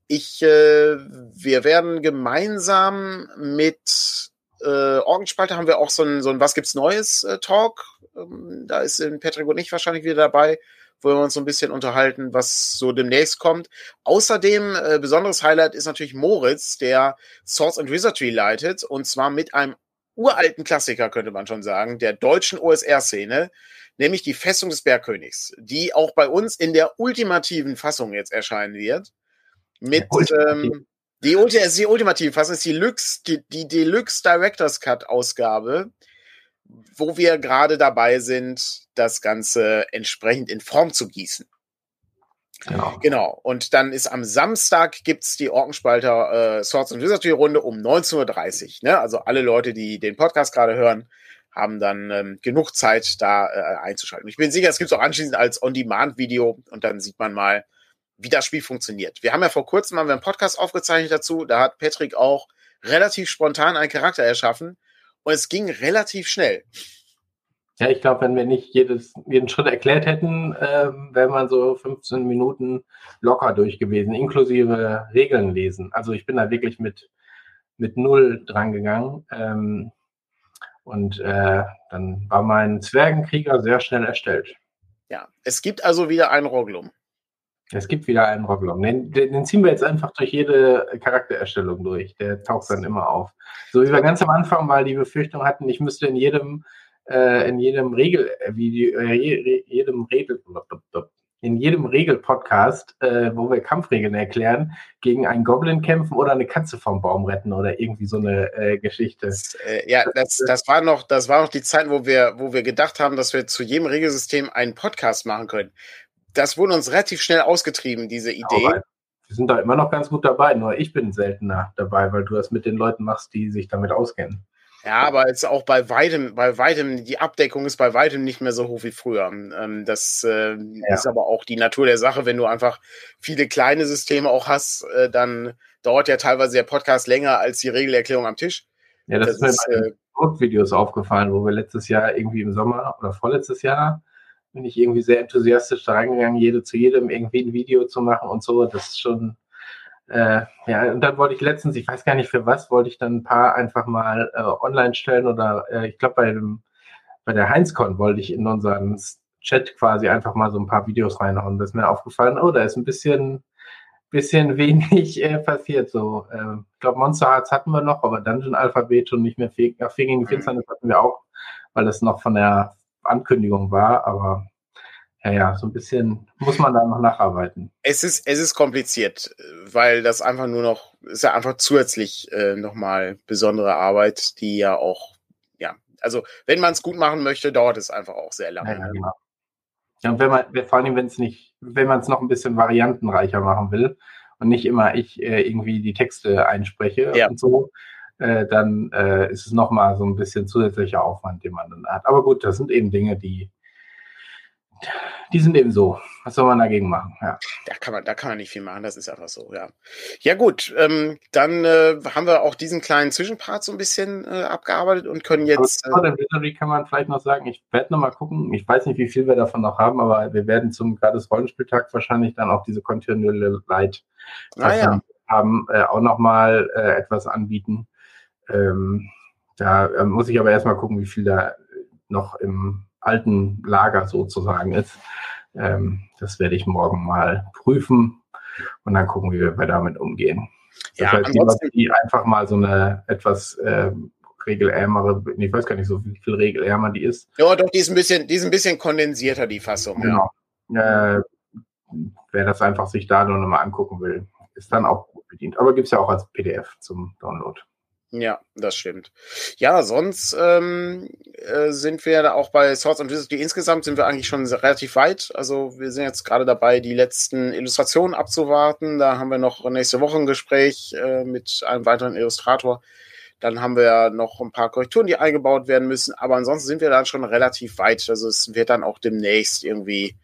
Ich, äh, wir werden gemeinsam mit äh, Orgenspalte haben wir auch so ein, so ein Was gibt's Neues äh, Talk. Ähm, da ist in Patrick und ich wahrscheinlich wieder dabei, wo wir uns so ein bisschen unterhalten, was so demnächst kommt. Außerdem, äh, besonderes Highlight ist natürlich Moritz, der Swords and Wizardry leitet und zwar mit einem uralten Klassiker, könnte man schon sagen, der deutschen OSR-Szene, nämlich die Festung des Bergkönigs, die auch bei uns in der ultimativen Fassung jetzt erscheinen wird. Mit, ähm, die, Ulti ist die ultimative Fassung, ist die, Lux, die, die Deluxe Director's Cut Ausgabe, wo wir gerade dabei sind, das Ganze entsprechend in Form zu gießen. Genau. genau. Und dann ist am Samstag gibt's die Orkenspalter äh, Swords and Wizardry Runde um 19.30 Uhr. Ne? Also alle Leute, die den Podcast gerade hören, haben dann ähm, genug Zeit, da äh, einzuschalten. Ich bin sicher, es gibt auch anschließend als On-Demand-Video und dann sieht man mal, wie das Spiel funktioniert. Wir haben ja vor kurzem haben wir einen Podcast aufgezeichnet dazu, da hat Patrick auch relativ spontan einen Charakter erschaffen und es ging relativ schnell. Ja, ich glaube, wenn wir nicht jedes, jeden Schritt erklärt hätten, ähm, wäre man so 15 Minuten locker durch gewesen, inklusive Regeln lesen. Also ich bin da wirklich mit, mit null dran gegangen. Ähm, und äh, dann war mein Zwergenkrieger sehr schnell erstellt. Ja, es gibt also wieder einen Roglum. Es gibt wieder einen Rocklom. Den, den, ziehen wir jetzt einfach durch jede Charaktererstellung durch. Der taucht dann immer auf. So wie wir ganz am Anfang mal die Befürchtung hatten, ich müsste in jedem, äh, in jedem Regel, wie die, äh, jedem Regel, in jedem Regel-Podcast, äh, wo wir Kampfregeln erklären, gegen einen Goblin kämpfen oder eine Katze vom Baum retten oder irgendwie so eine äh, Geschichte. Das, äh, ja, das, das war noch, das war noch die Zeit, wo wir, wo wir gedacht haben, dass wir zu jedem Regelsystem einen Podcast machen können. Das wurde uns relativ schnell ausgetrieben, diese Idee. wir sind da immer noch ganz gut dabei, nur ich bin seltener dabei, weil du das mit den Leuten machst, die sich damit auskennen. Ja, aber jetzt auch bei weitem, bei weitem, die Abdeckung ist bei weitem nicht mehr so hoch wie früher. Ähm, das äh, ja. ist aber auch die Natur der Sache. Wenn du einfach viele kleine Systeme auch hast, äh, dann dauert ja teilweise der Podcast länger als die Regelerklärung am Tisch. Ja, das, das ist mir bei äh, Videos aufgefallen, wo wir letztes Jahr irgendwie im Sommer oder vorletztes Jahr bin ich irgendwie sehr enthusiastisch da reingegangen, jede zu jedem irgendwie ein Video zu machen und so. Das ist schon äh, ja, und dann wollte ich letztens, ich weiß gar nicht für was, wollte ich dann ein paar einfach mal äh, online stellen oder äh, ich glaube bei dem bei der Heinzcon wollte ich in unseren Chat quasi einfach mal so ein paar Videos reinhauen. Das ist mir aufgefallen, oh, da ist ein bisschen bisschen wenig äh, passiert. So, äh, ich glaube, Monster Hearts hatten wir noch, aber Dungeon Alphabet und nicht mehr Fee gegen die Finsternis hatten wir auch, weil das noch von der Ankündigung war, aber ja, ja, so ein bisschen muss man da noch nacharbeiten. Es ist, es ist kompliziert, weil das einfach nur noch, ist ja einfach zusätzlich äh, nochmal besondere Arbeit, die ja auch, ja, also wenn man es gut machen möchte, dauert es einfach auch sehr lange. Ja, ja, genau. ja und wenn man, vor allem, wenn es nicht, wenn man es noch ein bisschen variantenreicher machen will und nicht immer ich äh, irgendwie die Texte einspreche ja. und so, äh, dann äh, ist es nochmal so ein bisschen zusätzlicher Aufwand, den man dann hat. Aber gut, das sind eben Dinge, die die sind eben so. Was soll man dagegen machen? Ja. Da kann man, da kann man nicht viel machen. Das ist einfach so. Ja. Ja gut. Ähm, dann äh, haben wir auch diesen kleinen Zwischenpart so ein bisschen äh, abgearbeitet und können jetzt. Aber äh, Wizardry kann man vielleicht noch sagen. Ich werde noch mal gucken. Ich weiß nicht, wie viel wir davon noch haben, aber wir werden zum gratis Rollenspieltag wahrscheinlich dann auch diese kontinuierliche Light ah, ja. haben äh, auch noch mal äh, etwas anbieten. Ähm, da äh, muss ich aber erstmal gucken, wie viel da noch im alten Lager sozusagen ist. Ähm, das werde ich morgen mal prüfen und dann gucken, wie wir damit umgehen. Das ja, heißt, die die einfach mal so eine etwas äh, regelärmere, ich weiß gar nicht so, wie viel regelärmer die ist. Ja, doch, die ist ein bisschen, die ist ein bisschen kondensierter, die Fassung. Genau. Ja. Äh, wer das einfach sich da nur nochmal angucken will, ist dann auch gut bedient. Aber gibt es ja auch als PDF zum Download. Ja, das stimmt. Ja, sonst ähm, äh, sind wir da auch bei Swords and Wizardry insgesamt sind wir eigentlich schon relativ weit. Also wir sind jetzt gerade dabei, die letzten Illustrationen abzuwarten. Da haben wir noch nächste Woche ein Gespräch äh, mit einem weiteren Illustrator. Dann haben wir noch ein paar Korrekturen, die eingebaut werden müssen. Aber ansonsten sind wir dann schon relativ weit. Also es wird dann auch demnächst irgendwie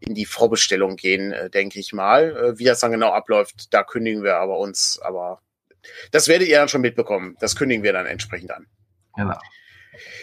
in die Vorbestellung gehen, äh, denke ich mal. Äh, wie das dann genau abläuft, da kündigen wir aber uns aber das werdet ihr dann schon mitbekommen. Das kündigen wir dann entsprechend an. Genau.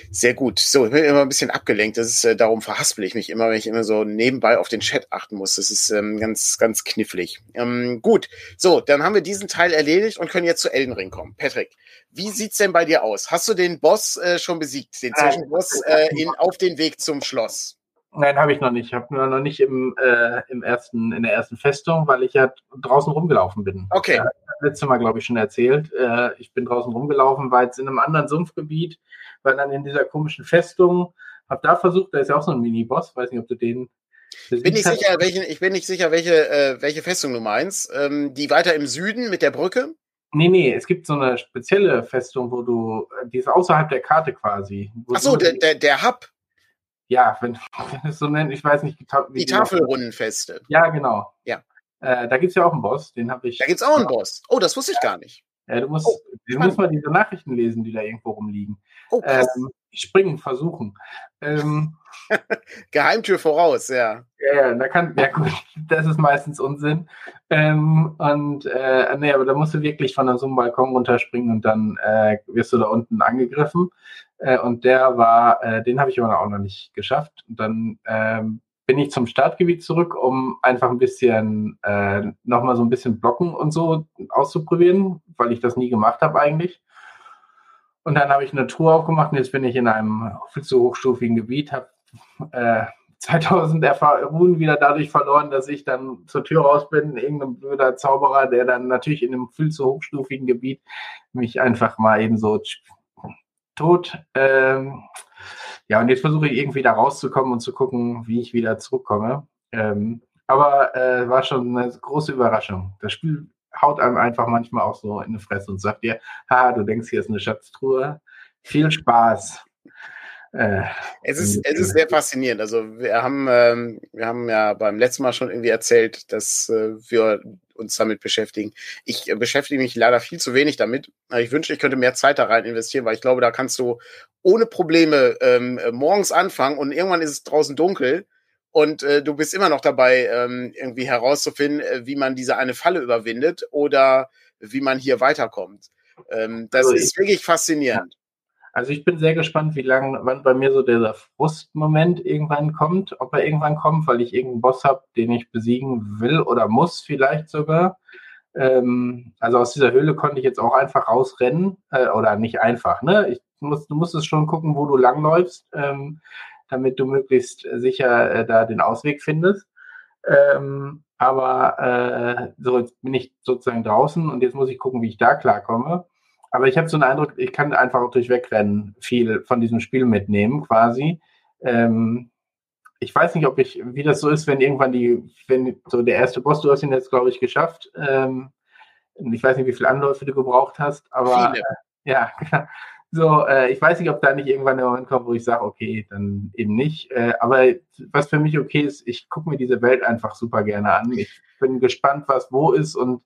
Sehr gut. So, ich bin immer ein bisschen abgelenkt. Das ist, äh, darum verhaspel ich mich immer, wenn ich immer so nebenbei auf den Chat achten muss. Das ist ähm, ganz, ganz knifflig. Ähm, gut. So, dann haben wir diesen Teil erledigt und können jetzt zu Elden Ring kommen. Patrick, wie sieht's denn bei dir aus? Hast du den Boss äh, schon besiegt? Den Zwischenboss äh, in, auf den Weg zum Schloss? Nein, habe ich noch nicht. Ich habe nur noch nicht im, äh, im ersten, in der ersten Festung, weil ich ja draußen rumgelaufen bin. Okay. Ja, letzte Mal, glaube ich, schon erzählt. Äh, ich bin draußen rumgelaufen, war jetzt in einem anderen Sumpfgebiet, war dann in dieser komischen Festung, habe da versucht, da ist ja auch so ein Mini-Boss, weiß nicht, ob du den. Bin nicht sicher, welchen, ich bin nicht sicher, welche, äh, welche Festung du meinst. Ähm, die weiter im Süden mit der Brücke? Nee, nee, es gibt so eine spezielle Festung, wo du, die ist außerhalb der Karte quasi. Ach so, der, der, der Hub ja, wenn, wenn es so nennt, ich weiß nicht. Wie die Tafelrundenfeste. Ja, genau. Ja. Äh, da gibt es ja auch einen Boss, den habe ich. Da gibt es auch einen Boss. Oh, das wusste ich gar nicht. Ja, du musst, oh, du musst mal diese Nachrichten lesen, die da irgendwo rumliegen. Oh, ähm, springen, versuchen. Ähm, Geheimtür voraus, ja. Ja, da kann, ja gut, das ist meistens Unsinn. Ähm, und äh, nee, aber da musst du wirklich von so einem Balkon runterspringen und dann äh, wirst du da unten angegriffen. Äh, und der war, äh, den habe ich aber auch noch nicht geschafft. Und dann ähm, bin ich zum Startgebiet zurück, um einfach ein bisschen äh, nochmal so ein bisschen Blocken und so auszuprobieren, weil ich das nie gemacht habe eigentlich. Und dann habe ich eine Tour aufgemacht und jetzt bin ich in einem viel zu hochstufigen Gebiet, habe äh, 2000 Ruhen wieder dadurch verloren, dass ich dann zur Tür raus bin, irgendein blöder Zauberer, der dann natürlich in einem viel zu hochstufigen Gebiet mich einfach mal eben so tot. Ähm, ja, und jetzt versuche ich irgendwie da rauszukommen und zu gucken, wie ich wieder zurückkomme. Ähm, aber äh, war schon eine große Überraschung. Das Spiel haut einem einfach manchmal auch so in die Fresse und sagt dir, ha, du denkst, hier ist eine Schatztruhe. Viel Spaß. Äh, es, ist, es ist sehr faszinierend. Also wir haben, ähm, wir haben ja beim letzten Mal schon irgendwie erzählt, dass äh, wir uns damit beschäftigen. Ich äh, beschäftige mich leider viel zu wenig damit. Ich wünschte, ich könnte mehr Zeit da rein investieren, weil ich glaube, da kannst du ohne Probleme ähm, morgens anfangen und irgendwann ist es draußen dunkel und äh, du bist immer noch dabei, ähm, irgendwie herauszufinden, äh, wie man diese eine Falle überwindet oder wie man hier weiterkommt. Ähm, das also ist wirklich faszinierend. Also ich bin sehr gespannt, wie lange, wann bei mir so dieser Frustmoment irgendwann kommt, ob er irgendwann kommt, weil ich irgendeinen Boss habe, den ich besiegen will oder muss vielleicht sogar. Ähm, also aus dieser Höhle konnte ich jetzt auch einfach rausrennen äh, oder nicht einfach. Ne? Ich muss, du musstest schon gucken, wo du langläufst, ähm, damit du möglichst sicher äh, da den Ausweg findest. Ähm, aber äh, so jetzt bin ich sozusagen draußen und jetzt muss ich gucken, wie ich da klarkomme. Aber ich habe so einen Eindruck, ich kann einfach auch durch Wegrennen viel von diesem Spiel mitnehmen, quasi. Ähm, ich weiß nicht, ob ich, wie das so ist, wenn irgendwann die, wenn so der erste Boss, du hast ihn jetzt, glaube ich, geschafft. Ähm, ich weiß nicht, wie viele Anläufe du gebraucht hast, aber äh, ja, so, äh, ich weiß nicht, ob da nicht irgendwann der Moment kommt, wo ich sage, okay, dann eben nicht. Äh, aber was für mich okay ist, ich gucke mir diese Welt einfach super gerne an. Ich bin gespannt, was wo ist und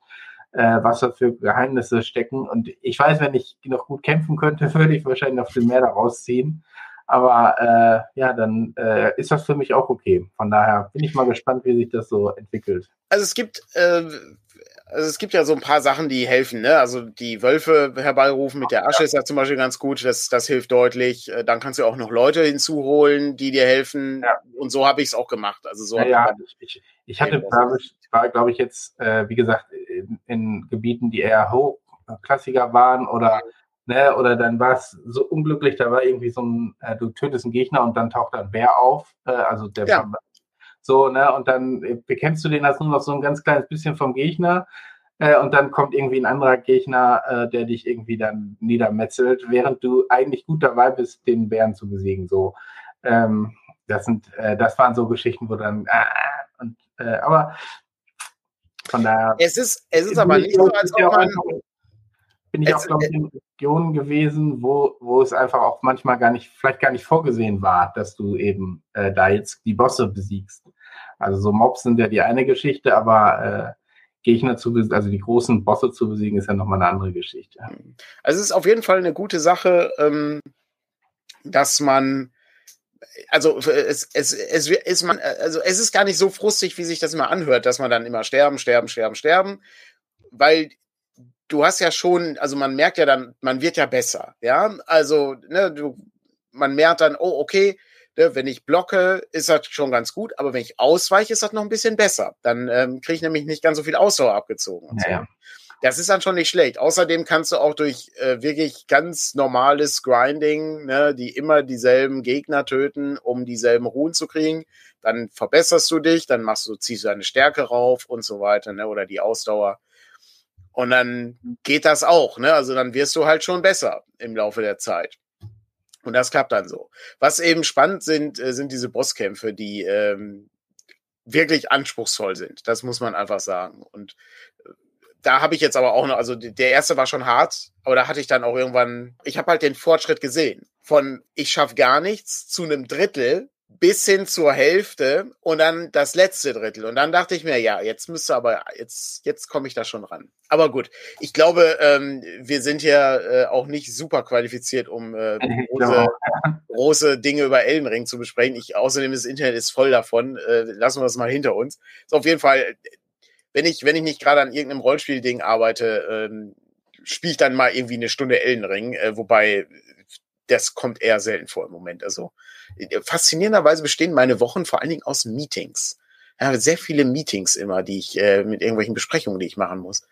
äh, was da für Geheimnisse stecken. Und ich weiß, wenn ich noch gut kämpfen könnte, würde ich wahrscheinlich noch viel mehr daraus ziehen. Aber äh, ja, dann äh, ist das für mich auch okay. Von daher bin ich mal gespannt, wie sich das so entwickelt. Also es gibt äh, also es gibt ja so ein paar Sachen, die helfen, ne? Also die Wölfe herbeirufen mit der Asche ist ja zum Beispiel ganz gut, das, das hilft deutlich. Äh, dann kannst du auch noch Leute hinzuholen, die dir helfen. Ja. Und so habe ich es auch gemacht. Also so ja, ja ich, ich, hatte, ich war, glaube ich, jetzt, äh, wie gesagt, in, in, Gebieten, die eher hochklassiger waren oder ne, oder dann war es so unglücklich, da war irgendwie so ein, äh, du tötest einen Gegner und dann taucht ein Bär auf, äh, also der ja. So, ne, und dann äh, bekämpfst du den als nur noch so ein ganz kleines bisschen vom Gegner. Äh, und dann kommt irgendwie ein anderer Gegner, äh, der dich irgendwie dann niedermetzelt, während du eigentlich gut dabei bist, den Bären zu besiegen. So, ähm, das sind, äh, das waren so Geschichten, wo dann, und, aber von daher. Es ist, es ist aber nicht so, als ob man. Bin ich auch, glaube ich, Regionen gewesen, wo, wo es einfach auch manchmal gar nicht, vielleicht gar nicht vorgesehen war, dass du eben äh, da jetzt die Bosse besiegst. Also so Mobs sind ja die eine Geschichte, aber äh, Gegner zu besiegen, also die großen Bosse zu besiegen, ist ja nochmal eine andere Geschichte. Also es ist auf jeden Fall eine gute Sache, ähm, dass man also es, es, es ist man, also es ist gar nicht so frustig, wie sich das immer anhört, dass man dann immer sterben, sterben, sterben, sterben, weil du hast ja schon, also man merkt ja dann, man wird ja besser, ja, also ne, du, man merkt dann, oh okay, Ne, wenn ich blocke, ist das schon ganz gut, aber wenn ich ausweiche, ist das noch ein bisschen besser. Dann ähm, kriege ich nämlich nicht ganz so viel Ausdauer abgezogen. Ja, so. Das ist dann schon nicht schlecht. Außerdem kannst du auch durch äh, wirklich ganz normales Grinding, ne, die immer dieselben Gegner töten, um dieselben Ruhen zu kriegen. Dann verbesserst du dich, dann machst du, ziehst du deine Stärke rauf und so weiter, ne, oder die Ausdauer. Und dann geht das auch, ne? Also dann wirst du halt schon besser im Laufe der Zeit. Und das klappt dann so. Was eben spannend sind, äh, sind diese Bosskämpfe, die ähm, wirklich anspruchsvoll sind. Das muss man einfach sagen. Und äh, da habe ich jetzt aber auch noch, also der erste war schon hart, aber da hatte ich dann auch irgendwann, ich habe halt den Fortschritt gesehen. Von ich schaffe gar nichts zu einem Drittel bis hin zur Hälfte und dann das letzte Drittel. Und dann dachte ich mir, ja, jetzt müsste aber, jetzt, jetzt komme ich da schon ran. Aber gut, ich glaube, ähm, wir sind ja äh, auch nicht super qualifiziert, um äh, große, große Dinge über Ellenring zu besprechen. Ich, außerdem das Internet ist voll davon. Äh, lassen wir das mal hinter uns. Ist auf jeden Fall, wenn ich, wenn ich nicht gerade an irgendeinem Rollspielding arbeite, ähm, spiele ich dann mal irgendwie eine Stunde Ellenring, äh, wobei das kommt eher selten vor im Moment. Also äh, faszinierenderweise bestehen meine Wochen vor allen Dingen aus Meetings. Ja, sehr viele Meetings immer, die ich äh, mit irgendwelchen Besprechungen, die ich machen muss.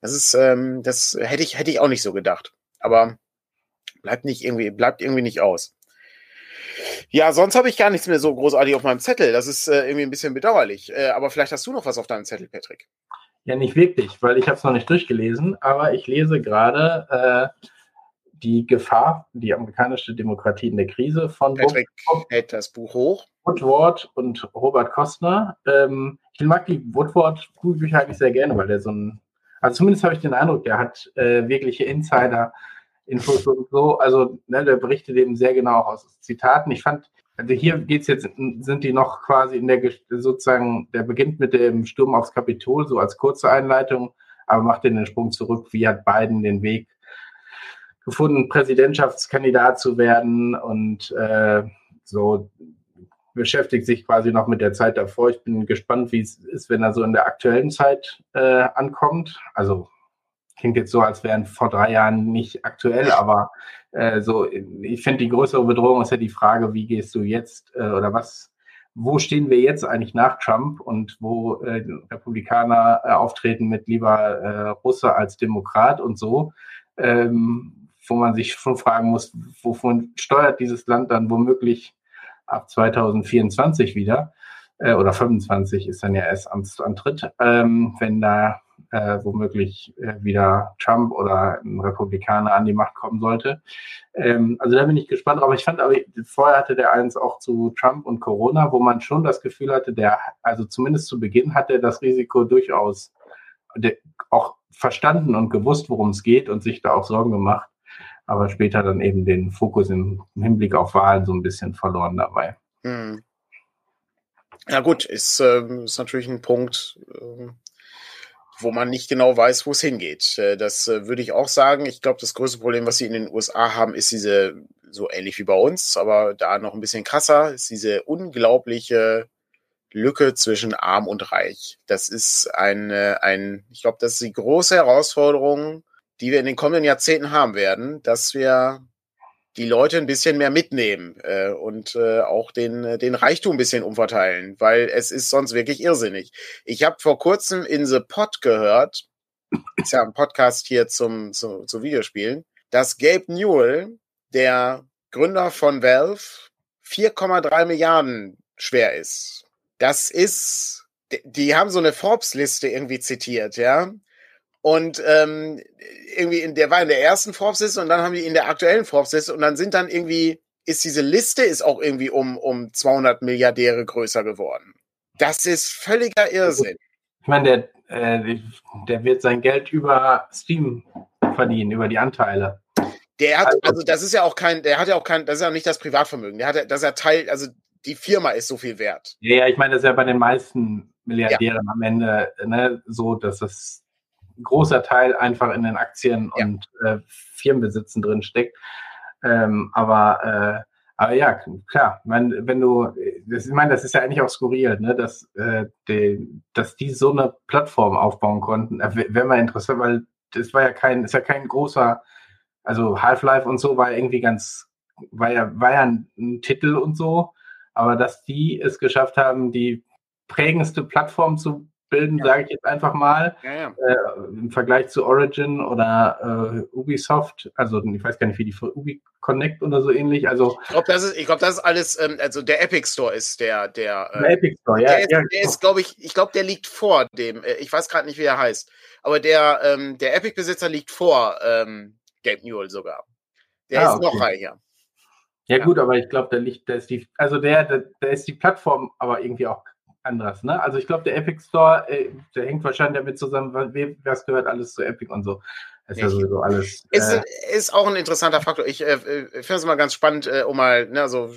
Das ist, ähm, das hätte ich, hätte ich auch nicht so gedacht. Aber bleibt nicht irgendwie, bleibt irgendwie nicht aus. Ja, sonst habe ich gar nichts mehr so großartig auf meinem Zettel. Das ist äh, irgendwie ein bisschen bedauerlich. Äh, aber vielleicht hast du noch was auf deinem Zettel, Patrick. Ja, nicht wirklich, weil ich habe es noch nicht durchgelesen, aber ich lese gerade äh, die Gefahr, die amerikanische Demokratie in der Krise von Patrick hält das Buch hoch. Woodward und Robert Kostner. Ähm, ich mag die Woodward-Bücher eigentlich sehr gerne, weil der so ein, also zumindest habe ich den Eindruck, der hat äh, wirkliche Insider-Infos und so. Also ne, der berichtet eben sehr genau aus Zitaten. Ich fand, also hier geht es jetzt, sind die noch quasi in der sozusagen, der beginnt mit dem Sturm aufs Kapitol, so als kurze Einleitung, aber macht den Sprung zurück, wie hat Biden den Weg gefunden, Präsidentschaftskandidat zu werden und äh, so beschäftigt sich quasi noch mit der Zeit davor. Ich bin gespannt, wie es ist, wenn er so in der aktuellen Zeit äh, ankommt. Also klingt jetzt so, als wären vor drei Jahren nicht aktuell, aber äh, so, ich finde die größere Bedrohung ist ja die Frage, wie gehst du jetzt äh, oder was, wo stehen wir jetzt eigentlich nach Trump und wo äh, Republikaner äh, auftreten mit lieber äh, Russe als Demokrat und so. Ähm, wo man sich schon fragen muss, wovon steuert dieses Land dann womöglich ab 2024 wieder äh, oder 25 ist dann ja erst Amtsantritt, ähm, wenn da äh, womöglich äh, wieder Trump oder ein Republikaner an die Macht kommen sollte. Ähm, also da bin ich gespannt. Aber ich fand, aber vorher hatte der eins auch zu Trump und Corona, wo man schon das Gefühl hatte, der, also zumindest zu Beginn hat er das Risiko durchaus der, auch verstanden und gewusst, worum es geht und sich da auch Sorgen gemacht aber später dann eben den Fokus im Hinblick auf Wahlen so ein bisschen verloren dabei. Hm. Ja gut, ist, äh, ist natürlich ein Punkt, äh, wo man nicht genau weiß, wo es hingeht. Äh, das äh, würde ich auch sagen. Ich glaube, das größte Problem, was sie in den USA haben, ist diese, so ähnlich wie bei uns, aber da noch ein bisschen krasser, ist diese unglaubliche Lücke zwischen arm und reich. Das ist ein, ein ich glaube, das ist die große Herausforderung die wir in den kommenden Jahrzehnten haben werden, dass wir die Leute ein bisschen mehr mitnehmen äh, und äh, auch den, den Reichtum ein bisschen umverteilen, weil es ist sonst wirklich irrsinnig. Ich habe vor kurzem in The Pod gehört, ist ja ein Podcast hier zum, zu, zu Videospielen, dass Gabe Newell, der Gründer von Valve, 4,3 Milliarden schwer ist. Das ist, die haben so eine Forbes-Liste irgendwie zitiert, ja. Und ähm, irgendwie in der war in der ersten Forbes-Liste und dann haben die in der aktuellen Forbes-Liste und dann sind dann irgendwie, ist diese Liste ist auch irgendwie um, um 200 Milliardäre größer geworden. Das ist völliger Irrsinn. Ich meine, der, äh, der wird sein Geld über Steam verdienen, über die Anteile. Der hat, also, also das ist ja auch kein, der hat ja auch kein, das ist ja nicht das Privatvermögen. Der hat, dass er Teil, also die Firma ist so viel wert. Ja, ja ich meine, das ist ja bei den meisten Milliardären ja. am Ende ne, so, dass das großer Teil einfach in den Aktien ja. und äh, Firmenbesitzen drin steckt. Ähm, aber, äh, aber ja, klar, mein, wenn du, das, ich meine, das ist ja eigentlich auch skurril, ne, dass, äh, die, dass die so eine Plattform aufbauen konnten. Äh, Wäre mal interessant, weil das war ja kein, ist ja kein großer, also Half-Life und so war irgendwie ganz, war ja, war ja ein, ein Titel und so, aber dass die es geschafft haben, die prägendste Plattform zu bilden, ja. sage ich jetzt einfach mal, ja, ja. Äh, im Vergleich zu Origin oder äh, Ubisoft, also ich weiß gar nicht, wie die für Ubi Connect oder so ähnlich. Also ich glaube, das ist, ich glaube, das ist alles, ähm, also der Epic Store ist der, der, äh, der Epic Store, ja. Der ist, der ist glaube ich, ich glaube, der liegt vor dem, äh, ich weiß gerade nicht, wie er heißt, aber der, ähm, der Epic-Besitzer liegt vor ähm, Gabe Newell sogar. Der ah, ist okay. noch reicher. Ja, ja, gut, aber ich glaube, der liegt, der ist die, also der, der, der ist die Plattform aber irgendwie auch anders. Ne? Also ich glaube, der Epic Store, äh, der hängt wahrscheinlich damit zusammen, was gehört alles zu Epic und so. Ist ja sowieso alles. Äh, ist, ist auch ein interessanter Faktor. Ich äh, äh finde es mal ganz spannend, äh, um mal, ne, also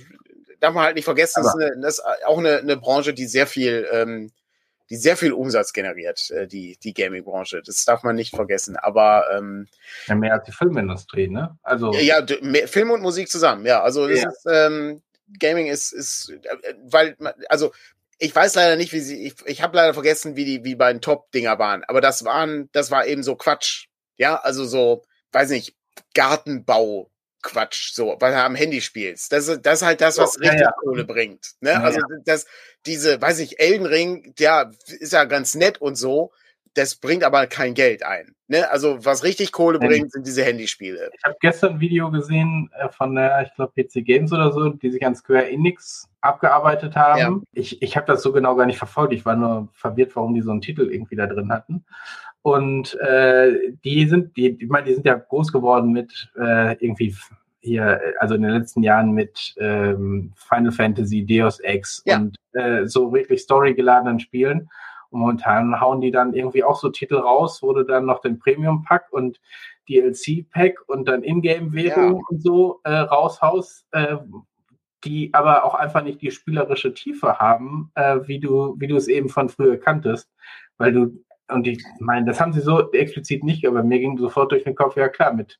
darf man halt nicht vergessen, das ist, eine, das ist auch eine, eine Branche, die sehr viel, ähm, die sehr viel Umsatz generiert, äh, die, die Gaming-Branche. Das darf man nicht vergessen. Aber ähm, ja, mehr als die Filmindustrie, ne? Also ja, mehr, Film und Musik zusammen, ja. Also ja. Ist, ähm, Gaming ist, ist, weil, also ich weiß leider nicht, wie sie, ich, ich habe leider vergessen, wie die, wie bei den Top-Dinger waren, aber das waren, das war eben so Quatsch. Ja, also so, weiß nicht, Gartenbau. Quatsch, so, weil du am Handy spielst. Das, ist, das ist halt das, was ja, richtig ja. Kohle bringt. Ne? Ja, also das, diese, weiß ich, Elden Ring, ja, ist ja ganz nett und so, das bringt aber kein Geld ein. Ne? Also was richtig Kohle bringt, sind diese Handyspiele. Ich habe gestern ein Video gesehen äh, von der, ich glaube, PC Games oder so, die sich an Square Enix abgearbeitet haben. Ja. Ich, ich habe das so genau gar nicht verfolgt. Ich war nur verwirrt, warum die so einen Titel irgendwie da drin hatten. Und äh, die sind, die, ich meine, die sind ja groß geworden mit äh, irgendwie hier, also in den letzten Jahren mit ähm, Final Fantasy, Deus Ex ja. und äh, so wirklich storygeladenen Spielen. Und momentan hauen die dann irgendwie auch so Titel raus, wo du dann noch den Premium-Pack und DLC-Pack und dann Ingame-Währung ja. und so äh, raushaust, äh, die aber auch einfach nicht die spielerische Tiefe haben, äh, wie du, wie du es eben von früher kanntest, weil du und ich meine, das haben sie so explizit nicht, aber mir ging sofort durch den Kopf, ja klar, mit,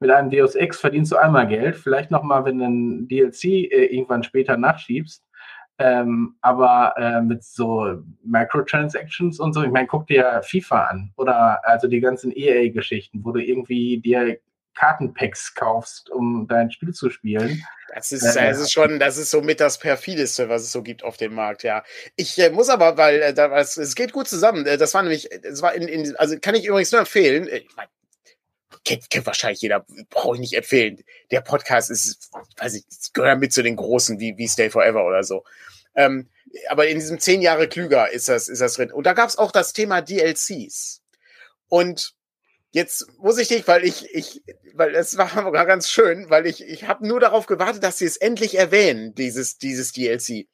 mit einem Deus Ex verdienst du einmal Geld, vielleicht nochmal, wenn du ein DLC äh, irgendwann später nachschiebst, ähm, aber äh, mit so Microtransactions und so, ich meine, guck dir FIFA an oder also die ganzen EA-Geschichten, wo du irgendwie dir Kartenpacks kaufst, um dein Spiel zu spielen. Das ist, das ist schon, das ist so mit das perfideste, was es so gibt auf dem Markt, ja. Ich äh, muss aber, weil äh, das, es geht gut zusammen. Äh, das war nämlich, das war in, in also kann ich übrigens nur empfehlen. Äh, ich mein, kennt, kennt wahrscheinlich jeder, brauche ich nicht empfehlen. Der Podcast ist, weiß ich, gehört mit zu den großen wie, wie Stay Forever oder so. Ähm, aber in diesem zehn Jahre klüger ist das, ist das drin. Und da gab es auch das Thema DLCs. Und Jetzt muss ich dich, weil ich, ich, weil es war ganz schön, weil ich, ich habe nur darauf gewartet, dass sie es endlich erwähnen, dieses, dieses DLC.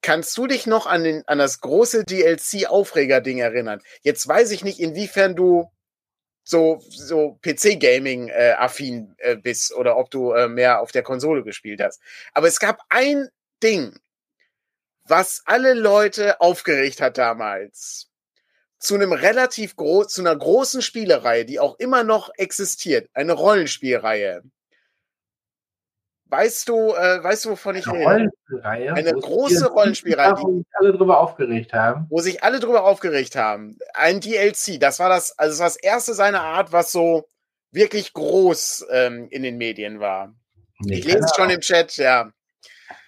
Kannst du dich noch an, den, an das große DLC-Aufreger-Ding erinnern? Jetzt weiß ich nicht, inwiefern du so, so PC-Gaming-affin äh, äh, bist oder ob du äh, mehr auf der Konsole gespielt hast. Aber es gab ein Ding, was alle Leute aufgeregt hat damals zu einem relativ groß, zu einer großen Spielereihe, die auch immer noch existiert, eine Rollenspielreihe. Weißt du, äh, weißt du, wovon ich eine rede? Rollenspielreihe? Eine große Rollenspielreihe, wo sich alle drüber aufgeregt haben. Wo sich alle drüber aufgeregt haben. Ein DLC, das war das, also das erste seiner Art, was so wirklich groß ähm, in den Medien war. Nee, ich lese es schon im Chat, ja.